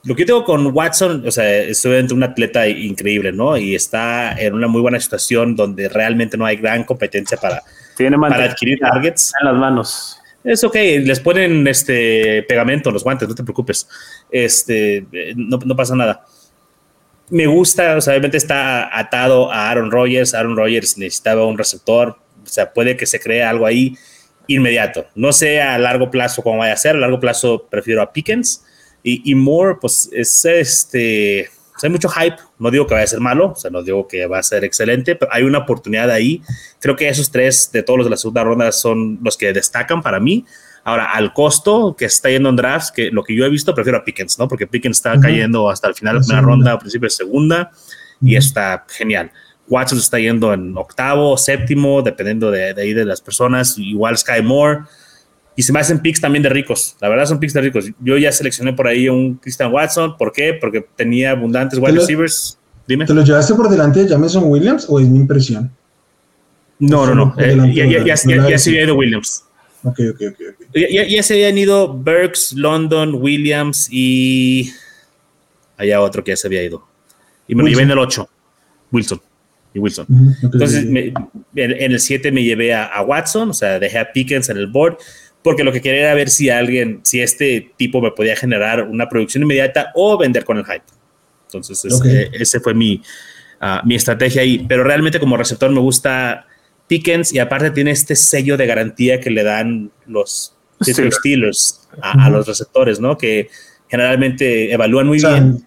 lo que yo tengo con Watson, o sea, es obviamente un atleta increíble, ¿no? Y está en una muy buena situación donde realmente no hay gran competencia para, tiene para adquirir targets. En las manos. Es ok, les ponen este pegamento en los guantes, no te preocupes. Este, no, pasa nada. Me gusta, o sea, obviamente está atado a Aaron Rodgers. Aaron Rodgers necesitaba un receptor, o sea, puede que se cree algo ahí inmediato. No sé a largo plazo cómo vaya a ser, a largo plazo prefiero a Pickens. Y, y Moore, pues es este, hay mucho hype, no digo que vaya a ser malo, o sea, no digo que va a ser excelente, pero hay una oportunidad ahí. Creo que esos tres de todos los de la segunda ronda son los que destacan para mí. Ahora, al costo que está yendo en drafts, que lo que yo he visto, prefiero a Pickens, ¿no? Porque Pickens está cayendo hasta el final de la primera ronda, a principio de segunda, y está genial. Watson está yendo en octavo, séptimo, dependiendo de, de ahí de las personas. Igual Sky Moore y se me hacen picks también de ricos. La verdad son picks de ricos. Yo ya seleccioné por ahí un Christian Watson. ¿Por qué? Porque tenía abundantes wide receivers. Dime. ¿Te lo llevaste por delante de Jameson Williams o es mi impresión? No, no, no. Eh, ya, ya, ya, ya, se había ido Williams. Ok, ok, ok. okay. Ya, se habían ido Burks, London, Williams y. Allá otro que ya se había ido. Y me lo llevé en el 8. Wilson. Y Wilson. Entonces, en, el 7 me llevé a, a, Watson, o sea, dejé a Pickens en el board porque lo que quería era ver si alguien, si este tipo me podía generar una producción inmediata o vender con el hype. Entonces, ese, ese fue mi, ah, mi estrategia ahí. Pero realmente como receptor me gusta Pickens y aparte tiene este sello de garantía que le dan los Steelers a, los receptores, ¿no? Que generalmente evalúan muy bien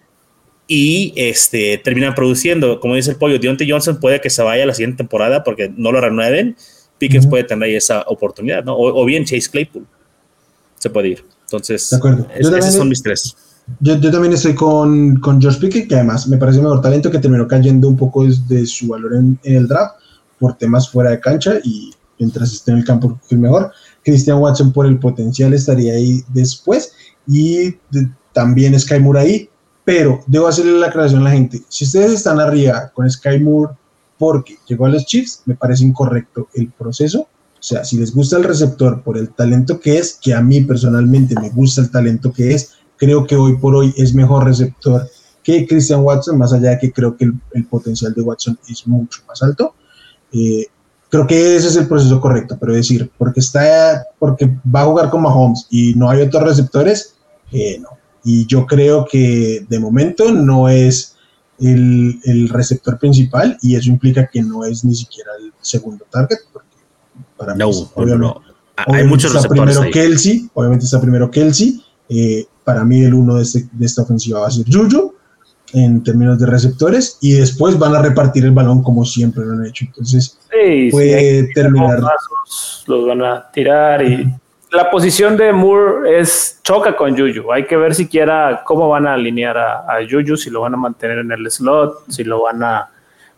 y este, terminan produciendo. Como dice el pollo, Deontay Johnson puede que se vaya a la siguiente temporada porque no lo renueven Pickens puede tener esa oportunidad, ¿no? O, bien Chase Claypool se puede ir. Entonces, esos son mis tres. Yo, también estoy con, con George Pickett, que además me parece mejor talento, que terminó cayendo un poco de su valor en, el draft por temas fuera de cancha y mientras esté en el campo es mejor. Christian Watson por el potencial estaría ahí después y también Sky Moore ahí, pero debo hacerle la aclaración a la gente. Si ustedes están arriba con Sky Moore porque llegó a los Chiefs, me parece incorrecto el proceso. O sea, si les gusta el receptor por el talento que es, que a mí personalmente me gusta el talento que es, creo que hoy por hoy es mejor receptor que Christian Watson, más allá de que creo que el, potencial de Watson es mucho más alto. Eh, creo que ese es el proceso correcto, pero decir, porque está, porque va a jugar con Mahomes y no hay otros receptores, eh, no. Y yo creo que de momento no es el, el, receptor principal y eso implica que no es ni siquiera el segundo target, porque para no, mí, obviamente, Hay muchos está primero Kelsey, obviamente está primero Kelsey, eh, para mí el uno de, este, de esta ofensiva va a ser Juju, en términos de receptores y después van a repartir el balón como siempre lo han hecho. Entonces puede terminar. los van a tirar y la posición de Moore es choca con Juju. Hay que ver siquiera cómo van a alinear a, a Juju, si lo van a mantener en el slot, si lo van a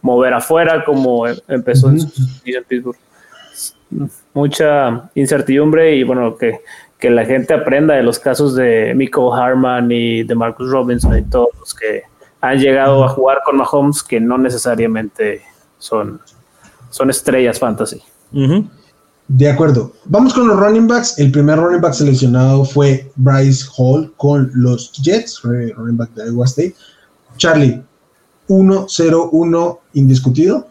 mover afuera como empezó en, Pittsburgh. Mucha incertidumbre y bueno, que, que la gente aprenda de los casos de Miko Harman y de Marcus Robinson y todos los que han llegado a jugar con Mahomes que no necesariamente son, son estrellas fantasy. De acuerdo. Vamos con los running backs. El primer running back seleccionado fue Bryce Hall con los Jets, running back de Iowa State. Charlie, 1-0-1 indiscutido.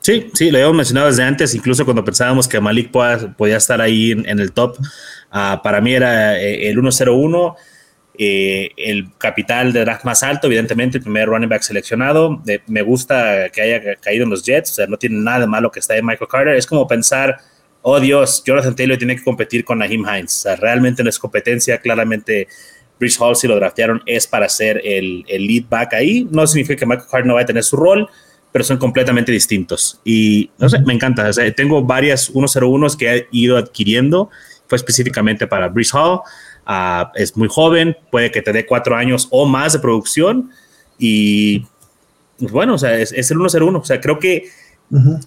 Sí, sí, lo habíamos mencionado desde antes, incluso cuando pensábamos que Malik podía estar ahí en, el top. Ah, para mí era eh, el 1-0-1. Eh, el capital de draft más alto, evidentemente, el primer running back seleccionado. me gusta que haya caído en los Jets, o sea, no tiene nada de malo que esté en Michael Carter. Es como pensar, oh Dios, Jonathan Taylor tiene que competir con Naheem Hines. O sea, realmente no es competencia, claramente. Bruce Hall, si lo draftearon, es para ser el, lead back ahí. No significa que Michael Carter no vaya a tener su rol, pero son completamente distintos. Y no sé, me encanta. tengo varias 101 que he ido adquiriendo, fue específicamente para Bruce Hall. Ah, es muy joven, puede que te dé cuatro años o más de producción y pues bueno, o sea, es, el 1-0-1. O sea, creo que,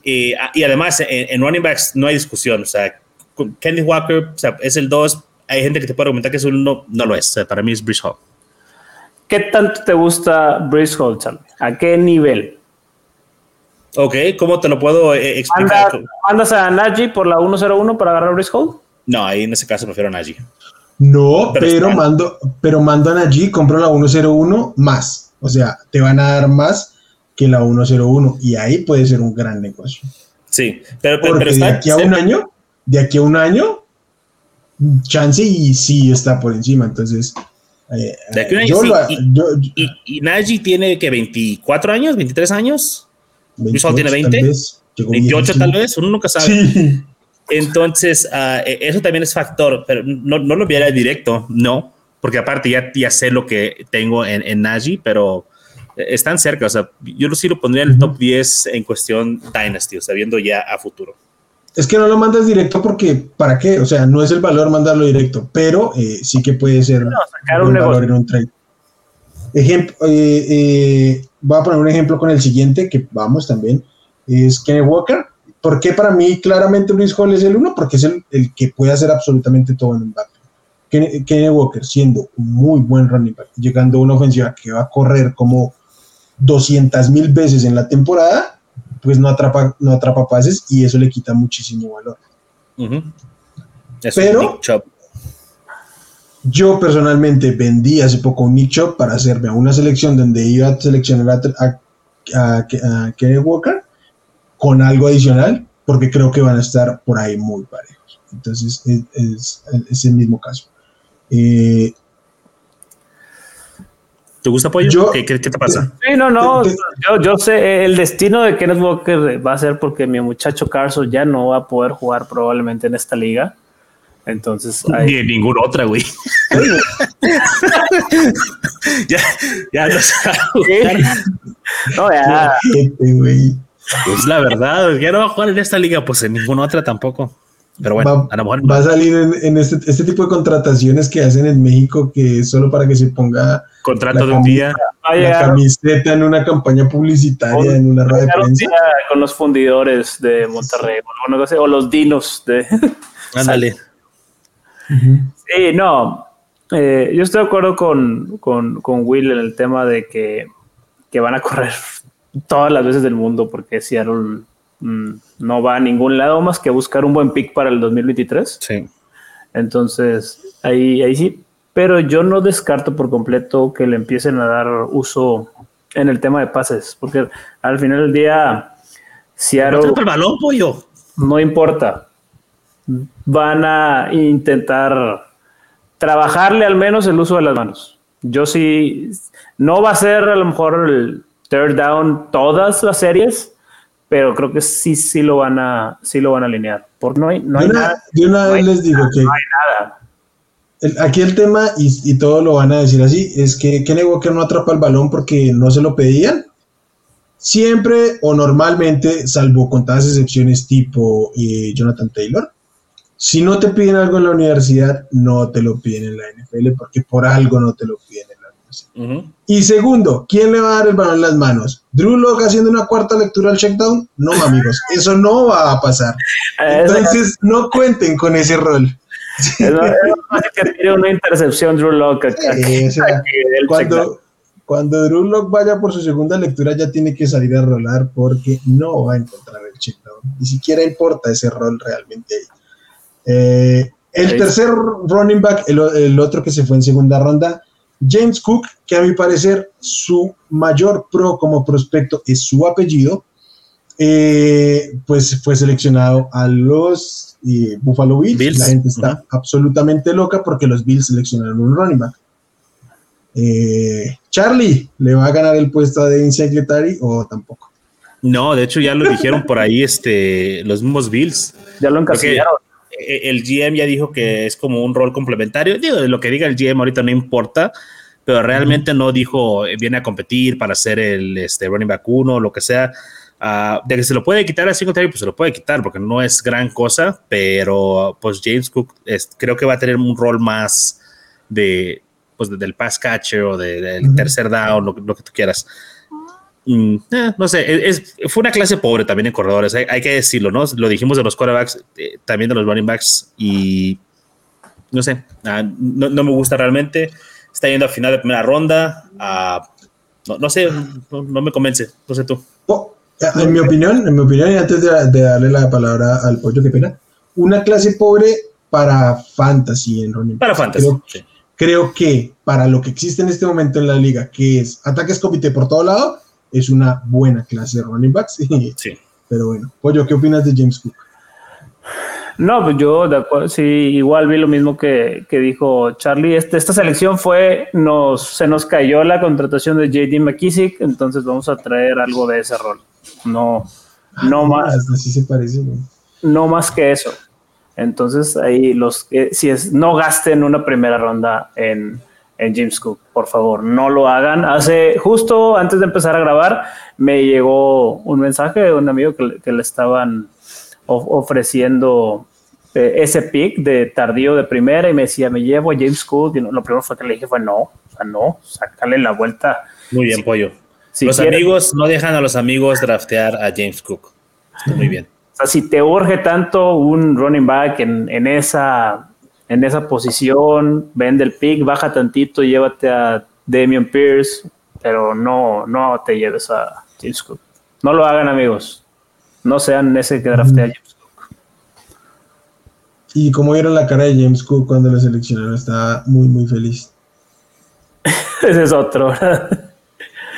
eh, ah, y además en, running backs no hay discusión. O sea, Kenny Walker o sea, es el 2. Hay gente que te puede argumentar que es el 1, no lo es. para mí es Brice Hall. ¿Qué tanto te gusta Brice Hall, ¿A qué nivel? Ok, ¿cómo te lo puedo eh, explicar? ¿Mandas a Najee por la 101 para agarrar a Brice Hall? No, ahí en ese caso prefiero a Najee. No, pero, mando, pero mandan allí, compro la 101 más. O sea, te van a dar más que la 101 y ahí puede ser un gran negocio. Sí, pero, Porque de aquí a un año, de aquí a un año, chance y sí está por encima. Entonces, eh, de aquí a un año, y, y, Najee tiene que 24 años, 23 años. 28, tiene 20, 28 tal vez, uno nunca sabe. Sí. Entonces, uh, eso también es factor, pero no, no lo viera directo, no, porque aparte ya, ya sé lo que tengo en, en Najee, pero están cerca, o sea, yo sí lo pondría en el top 10 en cuestión Dynasty, o sea, viendo ya a futuro. Es que no lo mandas directo porque, ¿para qué? O sea, no es el valor mandarlo directo, pero eh, sí que puede ser un, valor en un trade. Ejemplo, eh, eh, voy a poner un ejemplo con el siguiente, que vamos también, es Kenny Walker. ¿Por qué para mí claramente Luis Hall es el uno? Porque es el, que puede hacer absolutamente todo en un back. Kenny, Walker siendo un muy buen running back, llegando a una ofensiva que va a correr como 200 mil veces en la temporada, pues no atrapa, no atrapa pases y eso le quita muchísimo valor. Pero yo personalmente vendí hace poco un Nick Chop para hacerme a una selección donde iba a seleccionar a, a Kenny Walker con algo adicional, porque creo que van a estar por ahí muy parejos. Entonces, es, el mismo caso. Eh, ¿Te gusta Pollo? ¿Qué, te pasa? Sí, no, no. yo, sé, el destino de Kenneth Walker va a ser porque mi muchacho Carson ya no va a poder jugar probablemente en esta liga. Entonces. Ni en ninguna otra, güey. ya, ya no sabe. No, ya. Pues la verdad, ya no va a jugar en esta liga, pues en ninguna otra tampoco. Pero bueno, va, a, lo mejor va a salir en, este, este, tipo de contrataciones que hacen en México, que es solo para que se ponga contrato de un día, la camiseta en una campaña publicitaria, en una rueda de prensa. Con los fundidores de Monterrey, o los dinos de. Ándale. sí, no. Eh, yo estoy de acuerdo con, con, con, Will en el tema de que, que van a correr todas las veces del mundo porque Seattle mm, no va a ningún lado más que buscar un buen pick para el 2023. Sí. Entonces, ahí, ahí sí. pero yo no descarto por completo que le empiecen a dar uso en el tema de pases, porque al final del día, si ¿No el balón, pollo? No importa. Van a intentar trabajarle al menos el uso de las manos. Yo sí, no va a ser a lo mejor el third down todas las series, pero creo que sí, sí lo van a, sí lo van a alinear. Por no hay, no hay nada. De una vez les digo que. No hay nada. aquí el tema, y, y todo lo van a decir así, es que Kenny Walker no atrapa el balón porque no se lo pedían. Siempre o normalmente, salvo contadas excepciones tipo eh, Jonathan Taylor, si no te piden algo en la universidad, no te lo piden en la NFL porque por algo no te lo piden en Y segundo, ¿quién le va a dar el balón en las manos? ¿Drew Locke haciendo una cuarta lectura al checkdown? No, amigos, eso no va a pasar. Entonces, no cuenten con ese rol. Es que tiene una intercepción Drew Locke. cuando, cuando Drew Locke vaya por su segunda lectura, ya tiene que salir a rolar porque no va a encontrar el checkdown. Ni siquiera importa ese rol realmente. Eh, el tercer running back, el, otro que se fue en segunda ronda, James Cook, que a mi parecer su mayor pro como prospecto es su apellido, eh, pues fue seleccionado a los eh, Buffalo Bills. La gente está absolutamente loca porque los Bills seleccionaron un running back. Charlie, ¿le va a ganar el puesto a Devin Secretary o tampoco? No, de hecho ya lo dijeron por ahí este, los mismos Bills. Ya lo encasillaron. Eh, el GM ya dijo que es como un rol complementario. Digo, lo que diga el GM ahorita no importa, pero realmente no dijo eh, viene a competir para ser el este, running back uno, lo que sea. Ah, de que se lo puede quitar a Singletary, pues se lo puede quitar porque no es gran cosa, pero pues James Cook creo que va a tener un rol más de, pues, del pass catcher o del tercer down, lo, lo, que tú quieras. Mm, eh, no sé, es, fue una clase pobre también en corredores, hay, que decirlo, ¿no? Lo dijimos de los quarterbacks, eh, también de los running backs, y no sé, ah, no, me gusta realmente. Está yendo a final de primera ronda, ah, no, sé, no, me convence, no sé tú. Oh, en mi opinión, en mi opinión, y antes de, darle la palabra al pollo, qué pena, una clase pobre para fantasy en running Para fantasy. Creo, que para lo que existe en este momento en la liga, que es ataques comité por todo lado, es una buena clase de running backs. Sí. Pero bueno, Pollo, ¿qué opinas de James Cook? No, pues yo de acuerdo, sí, igual vi lo mismo que, dijo Charlie. Este, esta selección fue, nos, se nos cayó la contratación de JD McKissick, entonces vamos a traer algo de ese rol. No, no ah, más. Así se parece. ¿no? más que eso. Entonces ahí los, si es, no gasten una primera ronda en, en James Cook, por favor, no lo hagan. Hace justo antes de empezar a grabar, me llegó un mensaje de un amigo que, le estaban ofreciendo eh, ese pick de tardío de primera y me decía, me llevo a James Cook. Y lo primero fue que le dije fue no, o sea, no, sácale la vuelta. Muy bien, pollo. los amigos no dejan a los amigos draftear a James Cook. muy bien. O sea, si te urge tanto un running back en, en esa en esa posición, vende el pick, baja tantito, llévate a Damian Pierce, pero no, no te lleves a James Cook. No lo hagan, amigos. No sean ese que draftea a James Cook. Y como vieron la cara de James Cook cuando lo seleccionaron, estaba muy, muy feliz. ese es otro.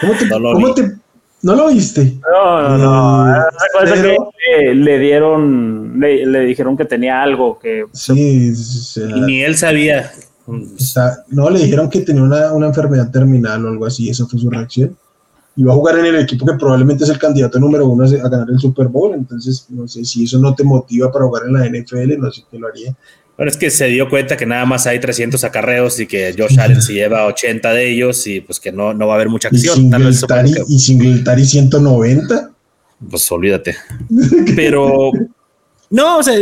¿Cómo te, ¿No lo viste? No, no, no. Eh, que le dieron, le, dijeron que tenía algo que... Sí, y ni él sabía. no, le dijeron que tenía una, enfermedad terminal o algo así, esa fue su reacción. Iba a jugar en el equipo que probablemente es el candidato número uno a ganar el Super Bowl, entonces no sé si eso no te motiva para jugar en la NFL, no sé qué lo haría. Bueno, es que se dio cuenta que nada más hay 300 acarreos y que Josh Allen se lleva 80 de ellos y pues que no, no va a haber mucha acción. ¿Y Singletary, 190? Pues olvídate. Pero no, o sea,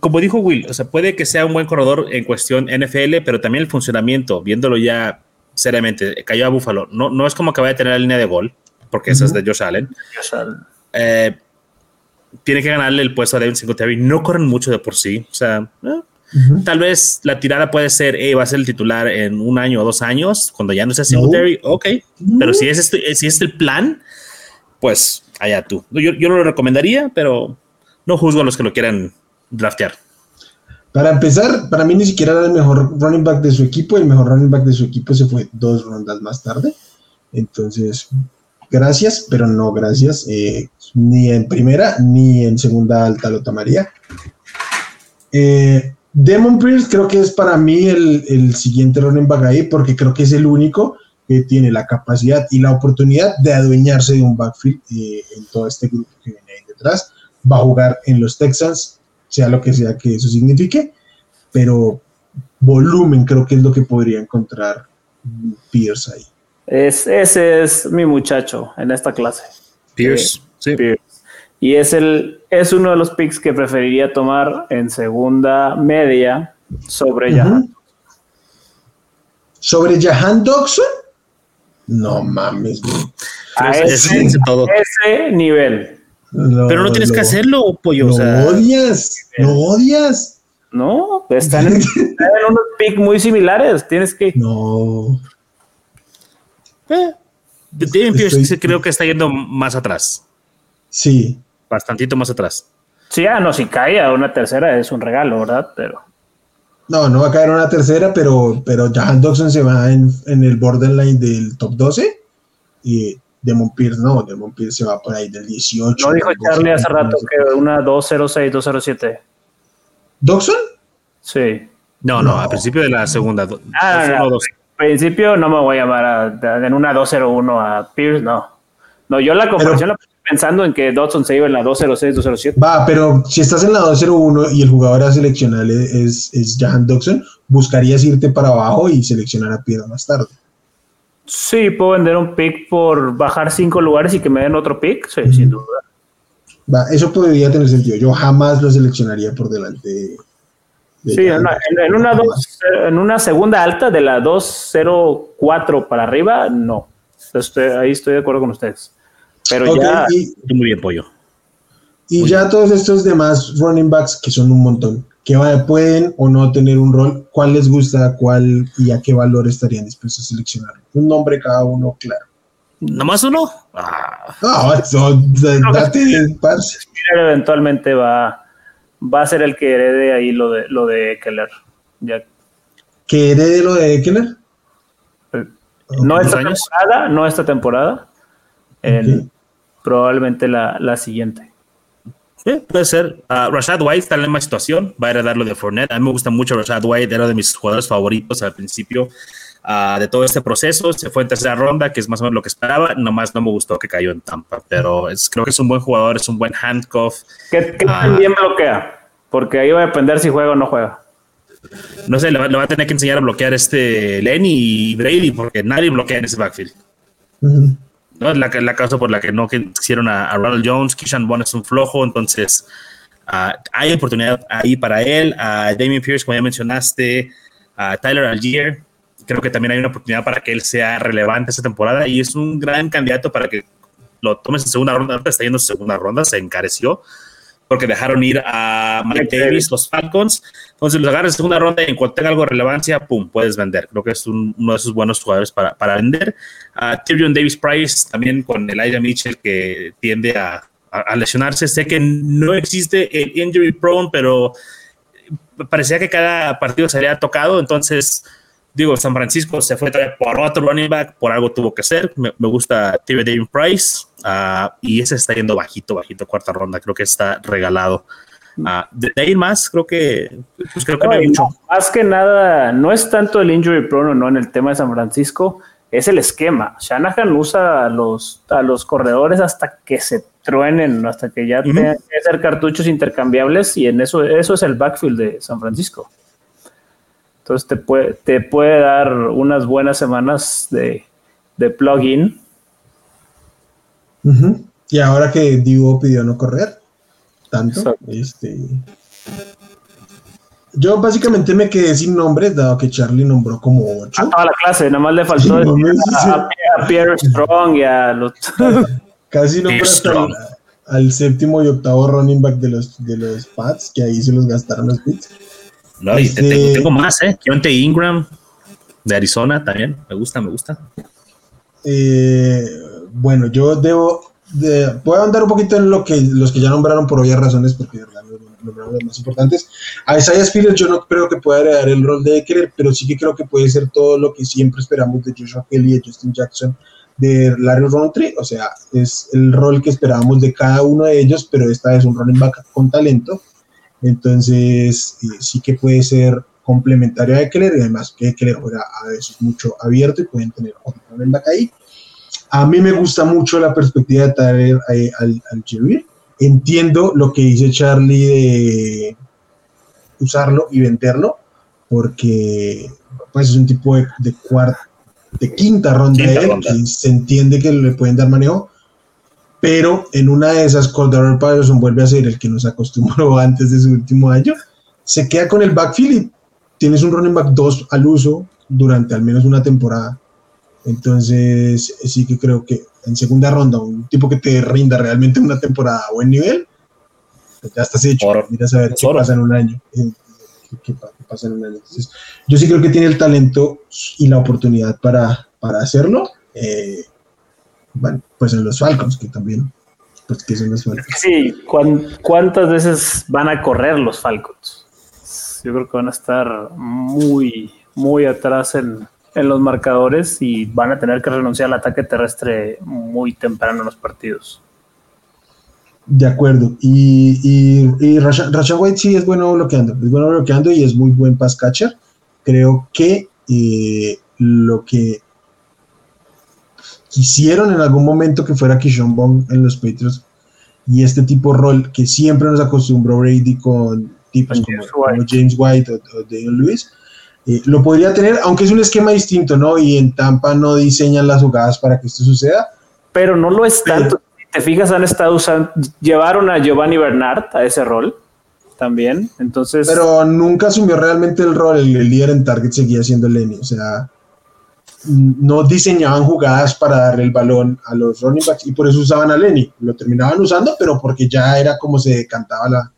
como dijo Will, o sea, puede que sea un buen corredor en cuestión NFL, pero también el funcionamiento, viéndolo ya seriamente, cayó a Buffalo. No, no es como que vaya a tener la línea de gol, porque esa es de Josh Allen. Josh Allen. Eh, tiene que ganarle el puesto a Devin Singletary. No corren mucho de por sí. O sea, eh, Tal vez la tirada puede ser, va a ser el titular en un año o dos años, cuando ya no sea Singletary, ok. Pero si es, este, si es el plan, pues allá tú. Yo, yo no lo recomendaría, pero no juzgo a los que lo quieran draftear. Para empezar, para mí ni siquiera era el mejor running back de su equipo. El mejor running back de su equipo se fue dos rondas más tarde. Entonces, gracias, pero no gracias. Eh, ni en primera ni en segunda alta lo tomaría. Eh, Demon Pierce creo que es para mí el, siguiente running back ahí porque creo que es el único que tiene la capacidad y la oportunidad de adueñarse de un backfield eh, en todo este grupo que viene ahí detrás. Va a jugar en los Texans, sea lo que sea que eso signifique, pero volumen creo que es lo que podría encontrar Pierce ahí. Es, ese es mi muchacho en esta clase. Pierce, sí. Y es, el, es uno de los picks que preferiría tomar en segunda media sobre Jahan. ¿Sobre Jahan Dodson? No mames. A ese, ese nivel. Pero no tienes que hacerlo, pollo. Lo odias, lo odias. No, están en, están en unos picks muy similares. Tienes que. No. Eh, David Pierce creo que está yendo más atrás. Sí. Bastantito más atrás. Sí, ah, no, si cae a una tercera es un regalo, ¿verdad? Pero. No, no va a caer a una tercera, pero, pero Jahan Dodson se va en, el borderline del top 12 y Demon Pierce no, Demon Pierce se va por ahí del 18. No dijo Charlie hace rato que una 206, 207. ¿Dodson? Sí. No, no, al principio de la segunda. Ah, no, principio no me voy a llamar a, en una 201 a Pierce, no. No, yo la comparación la pensando en que Dodson se iba en la 206, 207. Va, pero si estás en la 201 y el jugador a seleccionar es, es Jahan Dodson, buscarías irte para abajo y seleccionar a Pierce más tarde. Sí, puedo vender un pick por bajar cinco lugares y que me den otro pick, sí, sin duda. Va, eso podría tener sentido. Yo jamás lo seleccionaría por delante Sí, en una, en, una segunda alta de la 204 para arriba, no. ahí estoy de acuerdo con ustedes. Pero ya. muy bien, pollo. Y ya todos estos demás running backs, que son un montón, que pueden o no tener un rol, ¿cuál les gusta, cuál y a qué valor estarían dispuestos a seleccionar? Un nombre cada uno, claro. ¿Nomás uno? Ah. No, date, Eventualmente va va a ser el que herede ahí lo de lo de Eckler. Ya. ¿Que herede lo de Eckler? Eh, no esta temporada, no esta temporada. Probablemente la, siguiente. Sí, puede ser. Uh, Rashad White está en la misma situación. Va a heredar lo de Fournette. A mí me gusta mucho Rashad White. Era de mis jugadores favoritos al principio de todo este proceso. Se fue en tercera ronda, que es más o menos lo que esperaba. Nomás no me gustó que cayó en Tampa, pero es, creo que es un buen jugador, es un buen handcuff. ¿Qué, qué ah, bien bloquea? Porque ahí va a depender si juega o no juega. No sé, le va, a tener que enseñar a bloquear este Lenny y Brady, porque nadie bloquea en ese backfield. ¿No? La, la causa por la que no quisieron a, Ronald Jones, Kishan Bond es un flojo, entonces ah, hay oportunidad ahí para él, a Damien Pierce, como ya mencionaste, a Tyler Algier, creo que también hay una oportunidad para que él sea relevante esta temporada y es un gran candidato para que lo tomes en segunda ronda. Está yendo en segunda ronda, se encareció porque dejaron ir a Mike Davis, los Falcons. Entonces los agarras en segunda ronda y en cuanto tenga algo de relevancia, pum, puedes vender. Creo que es uno de esos buenos jugadores para, para vender. A Tyrion Davis Price, también con el Elijah Mitchell que tiende a, a, lesionarse. Sé que no existe el injury prone, pero parecía que cada partido se había tocado, entonces digo, San Francisco se fue por otro running back, por algo tuvo que ser. Me, gusta TV David Price ah, y ese está yendo bajito, bajito, cuarta ronda. Creo que está regalado. Uh, de, ahí más, creo que, pues creo que no, hay mucho. Más que nada, no es tanto el injury prone o no en el tema de San Francisco, es el esquema. Shanahan usa a los, a los corredores hasta que se truenen, hasta que ya tengan que hacer cartuchos intercambiables y en eso, eso es el backfield de San Francisco. Entonces te puede, te puede dar unas buenas semanas de, de plugin. Y ahora que Divo pidió no correr tanto, este, yo básicamente me quedé sin nombres, dado que Charlie nombró como ocho. A toda la clase, nada más le faltó a, Pierre Strong y a los. Casi nombró al, séptimo y octavo running back de los, de los Pats, que ahí se los gastaron los pits. No, y este, tengo, más, ¿eh? Keontae Ingram de Arizona también. Me gusta, me gusta. Eh, bueno, yo debo. De, puedo andar un poquito en lo que los que ya nombraron por obvias razones, porque de verdad no nombramos los más importantes. A Isaiah Spiller yo no creo que pueda heredar el rol de Eckler, pero sí que creo que puede ser todo lo que siempre esperamos de Joshua Kelly y de Justin Jackson, de Larry Rountree, o sea, es el rol que esperábamos de cada uno de ellos, pero esta vez un running back con talento, entonces eh, sí que puede ser complementario a Eckler y además que Eckler juega a veces mucho abierto y pueden tener otro back ahí. A mí me gusta mucho la perspectiva de traer al, al Entiendo lo que dice Charlie de usarlo y venderlo, porque pues es un tipo de, cuarta, de quinta ronda de él, que se entiende que le pueden dar manejo, pero en una de esas, Cordero Patterson vuelve a ser el que nos acostumbró antes de su último año, se queda con el backfield y tienes un running back 2 al uso durante al menos una temporada. Entonces, sí que creo que en segunda ronda, un tipo que te rinda realmente una temporada a buen nivel, pues ya estás hecho. Mira a ver qué pasa en un año. Eh, ¿Qué, pasa en un año? Entonces, yo sí creo que tiene el talento y la oportunidad para, para hacerlo. Eh, bueno, pues en los Falcons, que también, pues que son los Falcons. Sí, ¿cuántas veces van a correr los Falcons? Yo creo que van a estar muy, muy atrás en, en los marcadores y van a tener que renunciar al ataque terrestre muy temprano en los partidos. De acuerdo. Y, y, y White sí es bueno bloqueando, es bueno bloqueando y es muy buen pass catcher. Creo que eh, lo que quisieron en algún momento que fuera Kishon Bong en los Patriots y este tipo de rol que siempre nos acostumbró Brady con tipos como, James White o, o Daniel Lewis, eh, lo podría tener, aunque es un esquema distinto, ¿no? Y en Tampa no diseñan las jugadas para que esto suceda. Pero no lo es tanto. Si te fijas, han estado usando, llevaron a Giovanni Bernard a ese rol también. Entonces. Pero nunca asumió realmente el rol. El, líder en target seguía siendo Lenny. O sea, no diseñaban jugadas para darle el balón a los running backs y por eso usaban a Lenny. Lo terminaban usando, pero porque ya era como se cantaba la,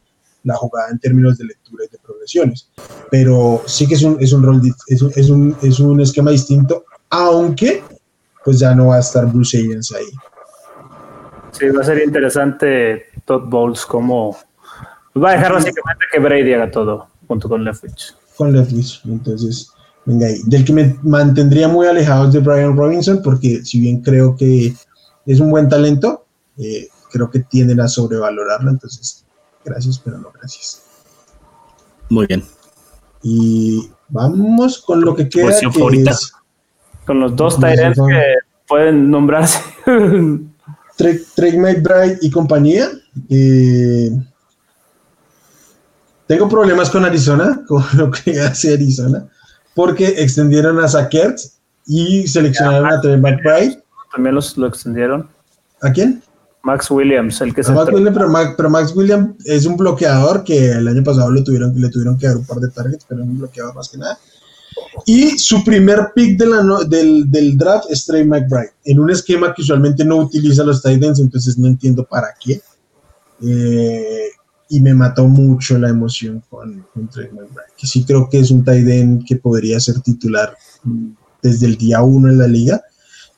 la jugada en términos de lectura y de progresiones. Pero sí que es un, es un rol, es un, es un, es un esquema distinto, aunque pues ya no va a estar Bruce Arians ahí. Sí, va a ser interesante Todd Bowles como va a dejar básicamente que Brady haga todo junto con Leftwich. Con Leftwich, entonces venga ahí. Del que me mantendría muy alejado de Brian Robinson, porque si bien creo que es un buen talento, eh, creo que tienden a sobrevalorarlo, entonces gracias, pero no gracias. Muy bien. Y vamos con lo que queda. con los dos Tyrants que pueden nombrarse. Trey McBride y compañía. Eh, tengo problemas con Arizona, con lo que hace Arizona, porque extendieron a Sackers y seleccionaron a Trey McBride. También los, lo extendieron. ¿A quién? Max Williams, el que se. Max Williams, pero, Max, Williams es un bloqueador que el año pasado le tuvieron, le tuvieron que dar un par de targets, pero es un bloqueador más que nada. Y su primer pick de la del, del, draft es Trey McBride, en un esquema que usualmente no utiliza los tight ends, entonces no entiendo para qué. Eh, y me mató mucho la emoción con, con, Trey McBride, que sí creo que es un tight end que podría ser titular desde el día uno en la liga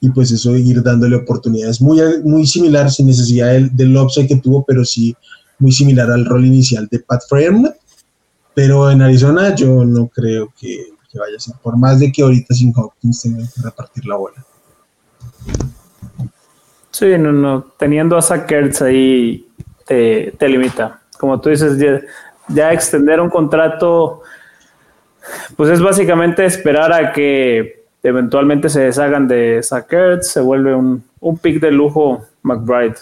y pues eso ir dándole oportunidades muy, muy similar, sin necesidad del, del upside que tuvo, pero sí muy similar al rol inicial de Pat Frame. Pero en Arizona yo no creo que, vaya a ser, por más de que ahorita sin Hopkins tengan que repartir la bola. Sí, no, no, teniendo a Sackers ahí te, te, limita. Como tú dices, ya, ya extender un contrato, pues es básicamente esperar a que eventualmente se deshagan de Sackert, se vuelve un, un pick de lujo McBride.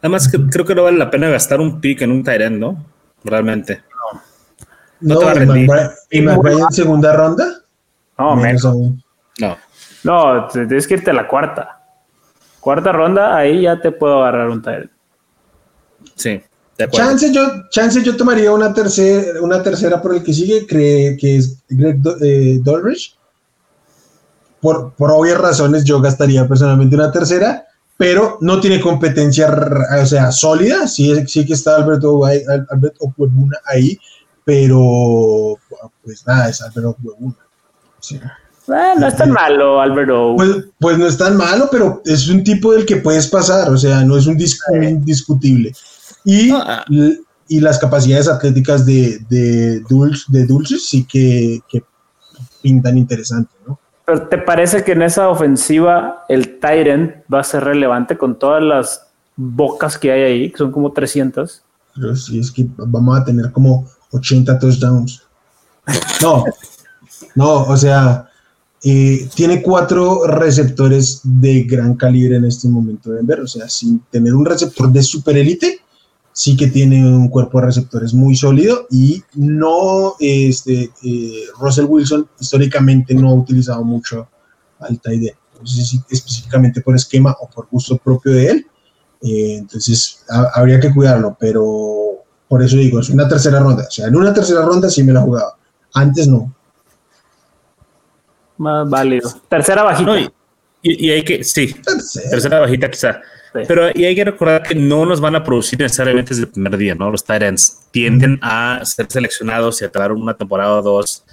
Además, creo que no vale la pena gastar un pick en un Tyrant, ¿no? Realmente. No, no ¿Y McBride en segunda ronda? No, menos. No. No, tienes que irte a la cuarta. Cuarta ronda, ahí ya te puedo agarrar un Tyrant. Sí. Chance yo, chance yo tomaría una tercera, una tercera por el que sigue, cree que es Greg eh, Dolrich por, por obvias razones yo gastaría personalmente una tercera, pero no tiene competencia, o sea, sólida, sí, sí que está Alberto, Alberto ahí, pero pues nada, es Alberto. Ah, no es tan malo, Alberto. Pues, pues, no es tan malo, pero es un tipo del que puedes pasar, o sea, no es un disco indiscutible. Y, ah. y las capacidades atléticas de, de, Dulce, de Dulces sí que, que pintan interesante, ¿no? Pero ¿te parece que en esa ofensiva el Tyrant va a ser relevante con todas las bocas que hay ahí, que son como 300? Pero sí, es que vamos a tener como 80 touchdowns. No, no, o sea, eh, tiene cuatro receptores de gran calibre en este momento de ver, o sea, sin tener un receptor de super élite, sí que tiene un cuerpo de receptores muy sólido y no, este, eh, Russell Wilson históricamente no ha utilizado mucho al tight si específicamente por esquema o por gusto propio de él, eh, entonces habría que cuidarlo, pero por eso digo, es una tercera ronda, o sea, en una tercera ronda sí me la jugaba, antes no. Más válido. Tercera bajita. y, hay que, sí, tercera bajita quizá. Pero y hay que recordar que no nos van a producir necesariamente desde el primer día, ¿no? Los Tyrants tienden a ser seleccionados y a tardar una temporada o dos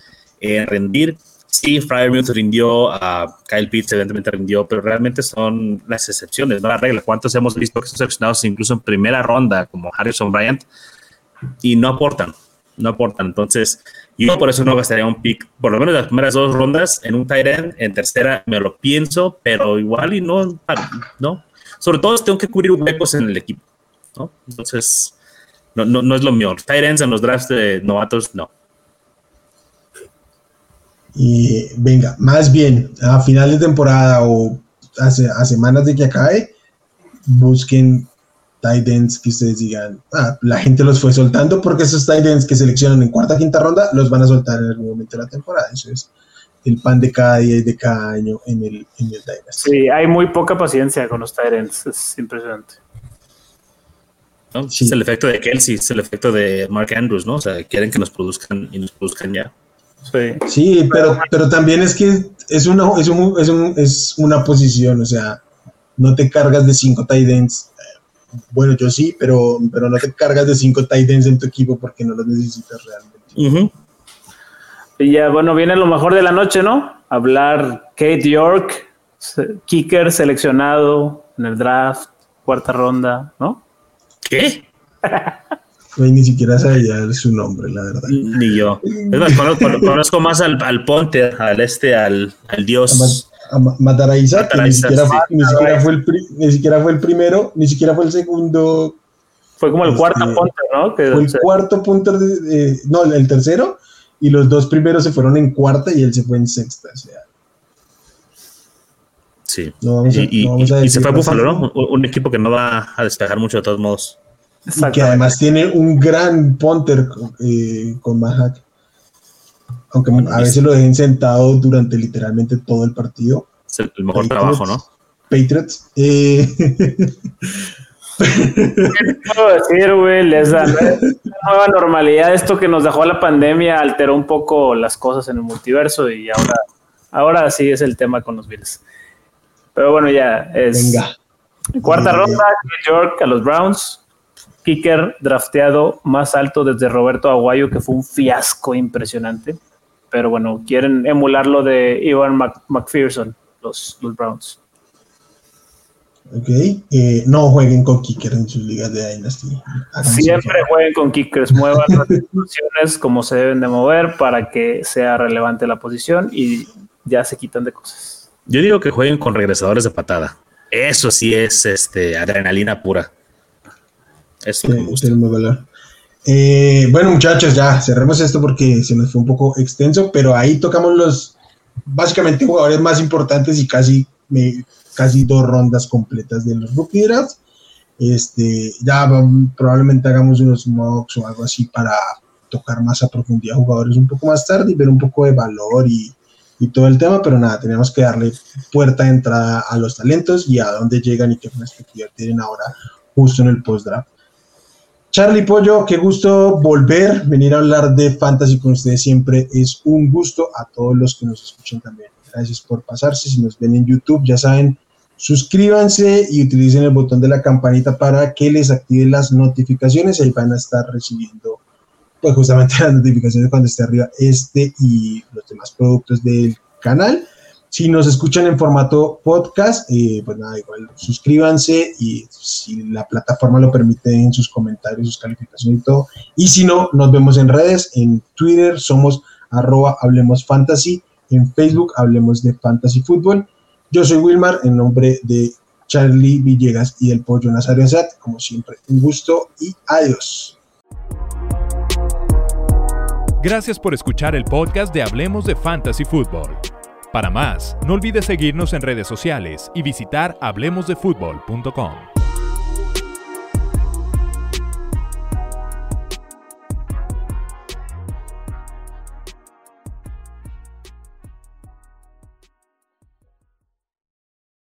en rendir. Sí, Fryermuth rindió, a Kyle Pitts evidentemente rindió, pero realmente son las excepciones, no la regla. ¿Cuántos hemos visto que son seleccionados incluso en primera ronda, como Harrison Bryant, y no aportan? No aportan. Entonces, yo por eso no gastaría un pick, por lo menos las primeras dos rondas, en un tight en tercera me lo pienso, pero igual y no, no, sobre todo tengo que cubrir huecos en el equipo, ¿no? Entonces, no, no, no es lo mío. Tyrants en los drafts de novatos, no. Y venga, más bien, a final de temporada o a, semanas de que acabe, busquen tight que ustedes digan, ah, la gente los fue soltando porque esos tight que seleccionan en cuarta, quinta ronda los van a soltar en algún momento de la temporada. Eso es el pan de cada día y de cada año en el, en el Sí, hay muy poca paciencia con los Tyrants, es impresionante. Es el efecto de Kelsey, es el efecto de Mark Andrews, ¿no? O sea, quieren que nos produzcan y nos produzcan ya. Sí, sí pero, pero también es que es una, es, un, es, un, es una posición, o sea, no te cargas de cinco tight ends. Bueno, yo sí, pero, pero no te cargas de cinco tight ends en tu equipo porque no los necesitas realmente. Y ya, bueno, viene lo mejor de la noche, ¿no? Hablar Kate York, kicker seleccionado en el draft, cuarta ronda, ¿no? ¿Qué? ni siquiera sabía su nombre, la verdad. Ni yo. Es más, conozco, más al, al, Ponte, al este, al, al dios. A, matar a Isaac, que ni, siquiera fue, ni, siquiera fue el ni siquiera fue el primero, ni siquiera fue el segundo. Fue como el cuarto este, punter, ¿no? fue el cuarto punter, de, no, el tercero, y los dos primeros se fueron en cuarta y él se fue en sexta. O sea. Sí. y, se fue a Buffalo, ¿no? Un, equipo que no va a despejar mucho de todos modos. Y que además tiene un gran punter eh, con Mahak. Aunque a veces lo dejen sentado durante literalmente todo el partido. Es el, mejor trabajo, ¿no? Patriots. Eh, ¿Qué puedo decir, güey? Les da nueva normalidad. Esto que nos dejó la pandemia alteró un poco las cosas en el multiverso y ahora, ahora sí es el tema con los Bills. Pero bueno, ya es. Venga. Cuarta ronda, York a los Browns. Kicker drafteado más alto desde Roberto Aguayo, que fue un fiasco impresionante. Pero bueno, quieren emular lo de Ivan McPherson, los, los Browns. Ok, eh, no jueguen con kickers en sus ligas de Dynasty. Siempre jueguen con kickers, muevan las posiciones como se deben de mover para que sea relevante la posición y ya se quitan de cosas. Yo digo que jueguen con regresadores de patada. Eso sí es este adrenalina pura. Eso me gusta. Eh, bueno, muchachos, ya cerremos esto porque se nos fue un poco extenso, pero ahí tocamos los básicamente jugadores más importantes y casi me casi dos rondas completas de los rookie drafts. Este, ya probablemente hagamos unos mocks o algo así para tocar más a profundidad jugadores un poco más tarde y ver un poco de valor y, y todo el tema, pero nada, tenemos que darle puerta de entrada a los talentos y a dónde llegan y qué perspectiva tienen ahora justo en el post-draft. Charlie Pollo, qué gusto volver, venir a hablar de fantasy con ustedes siempre es un gusto a todos los que nos escuchan también. Gracias por pasarse, si nos ven en YouTube ya saben, suscríbanse y utilicen el botón de la campanita para que les active las notificaciones. Ahí van a estar recibiendo, pues justamente las notificaciones cuando esté arriba este y los demás productos del canal. Si nos escuchan en formato podcast, eh, pues nada, igual suscríbanse y si la plataforma lo permite en sus comentarios, sus calificaciones y todo. Y si no, nos vemos en redes, en Twitter somos arroba Hablemos Fantasy, en Facebook Hablemos de Fantasy Fútbol. Yo soy Wilmar, en nombre de Charlie Villegas y el Pollo Nazario Azat. Como siempre, un gusto y adiós. Gracias por escuchar el podcast de Hablemos de Fantasy Football. Para más, no olvides seguirnos en redes sociales y visitar hablemosdefutbol.com.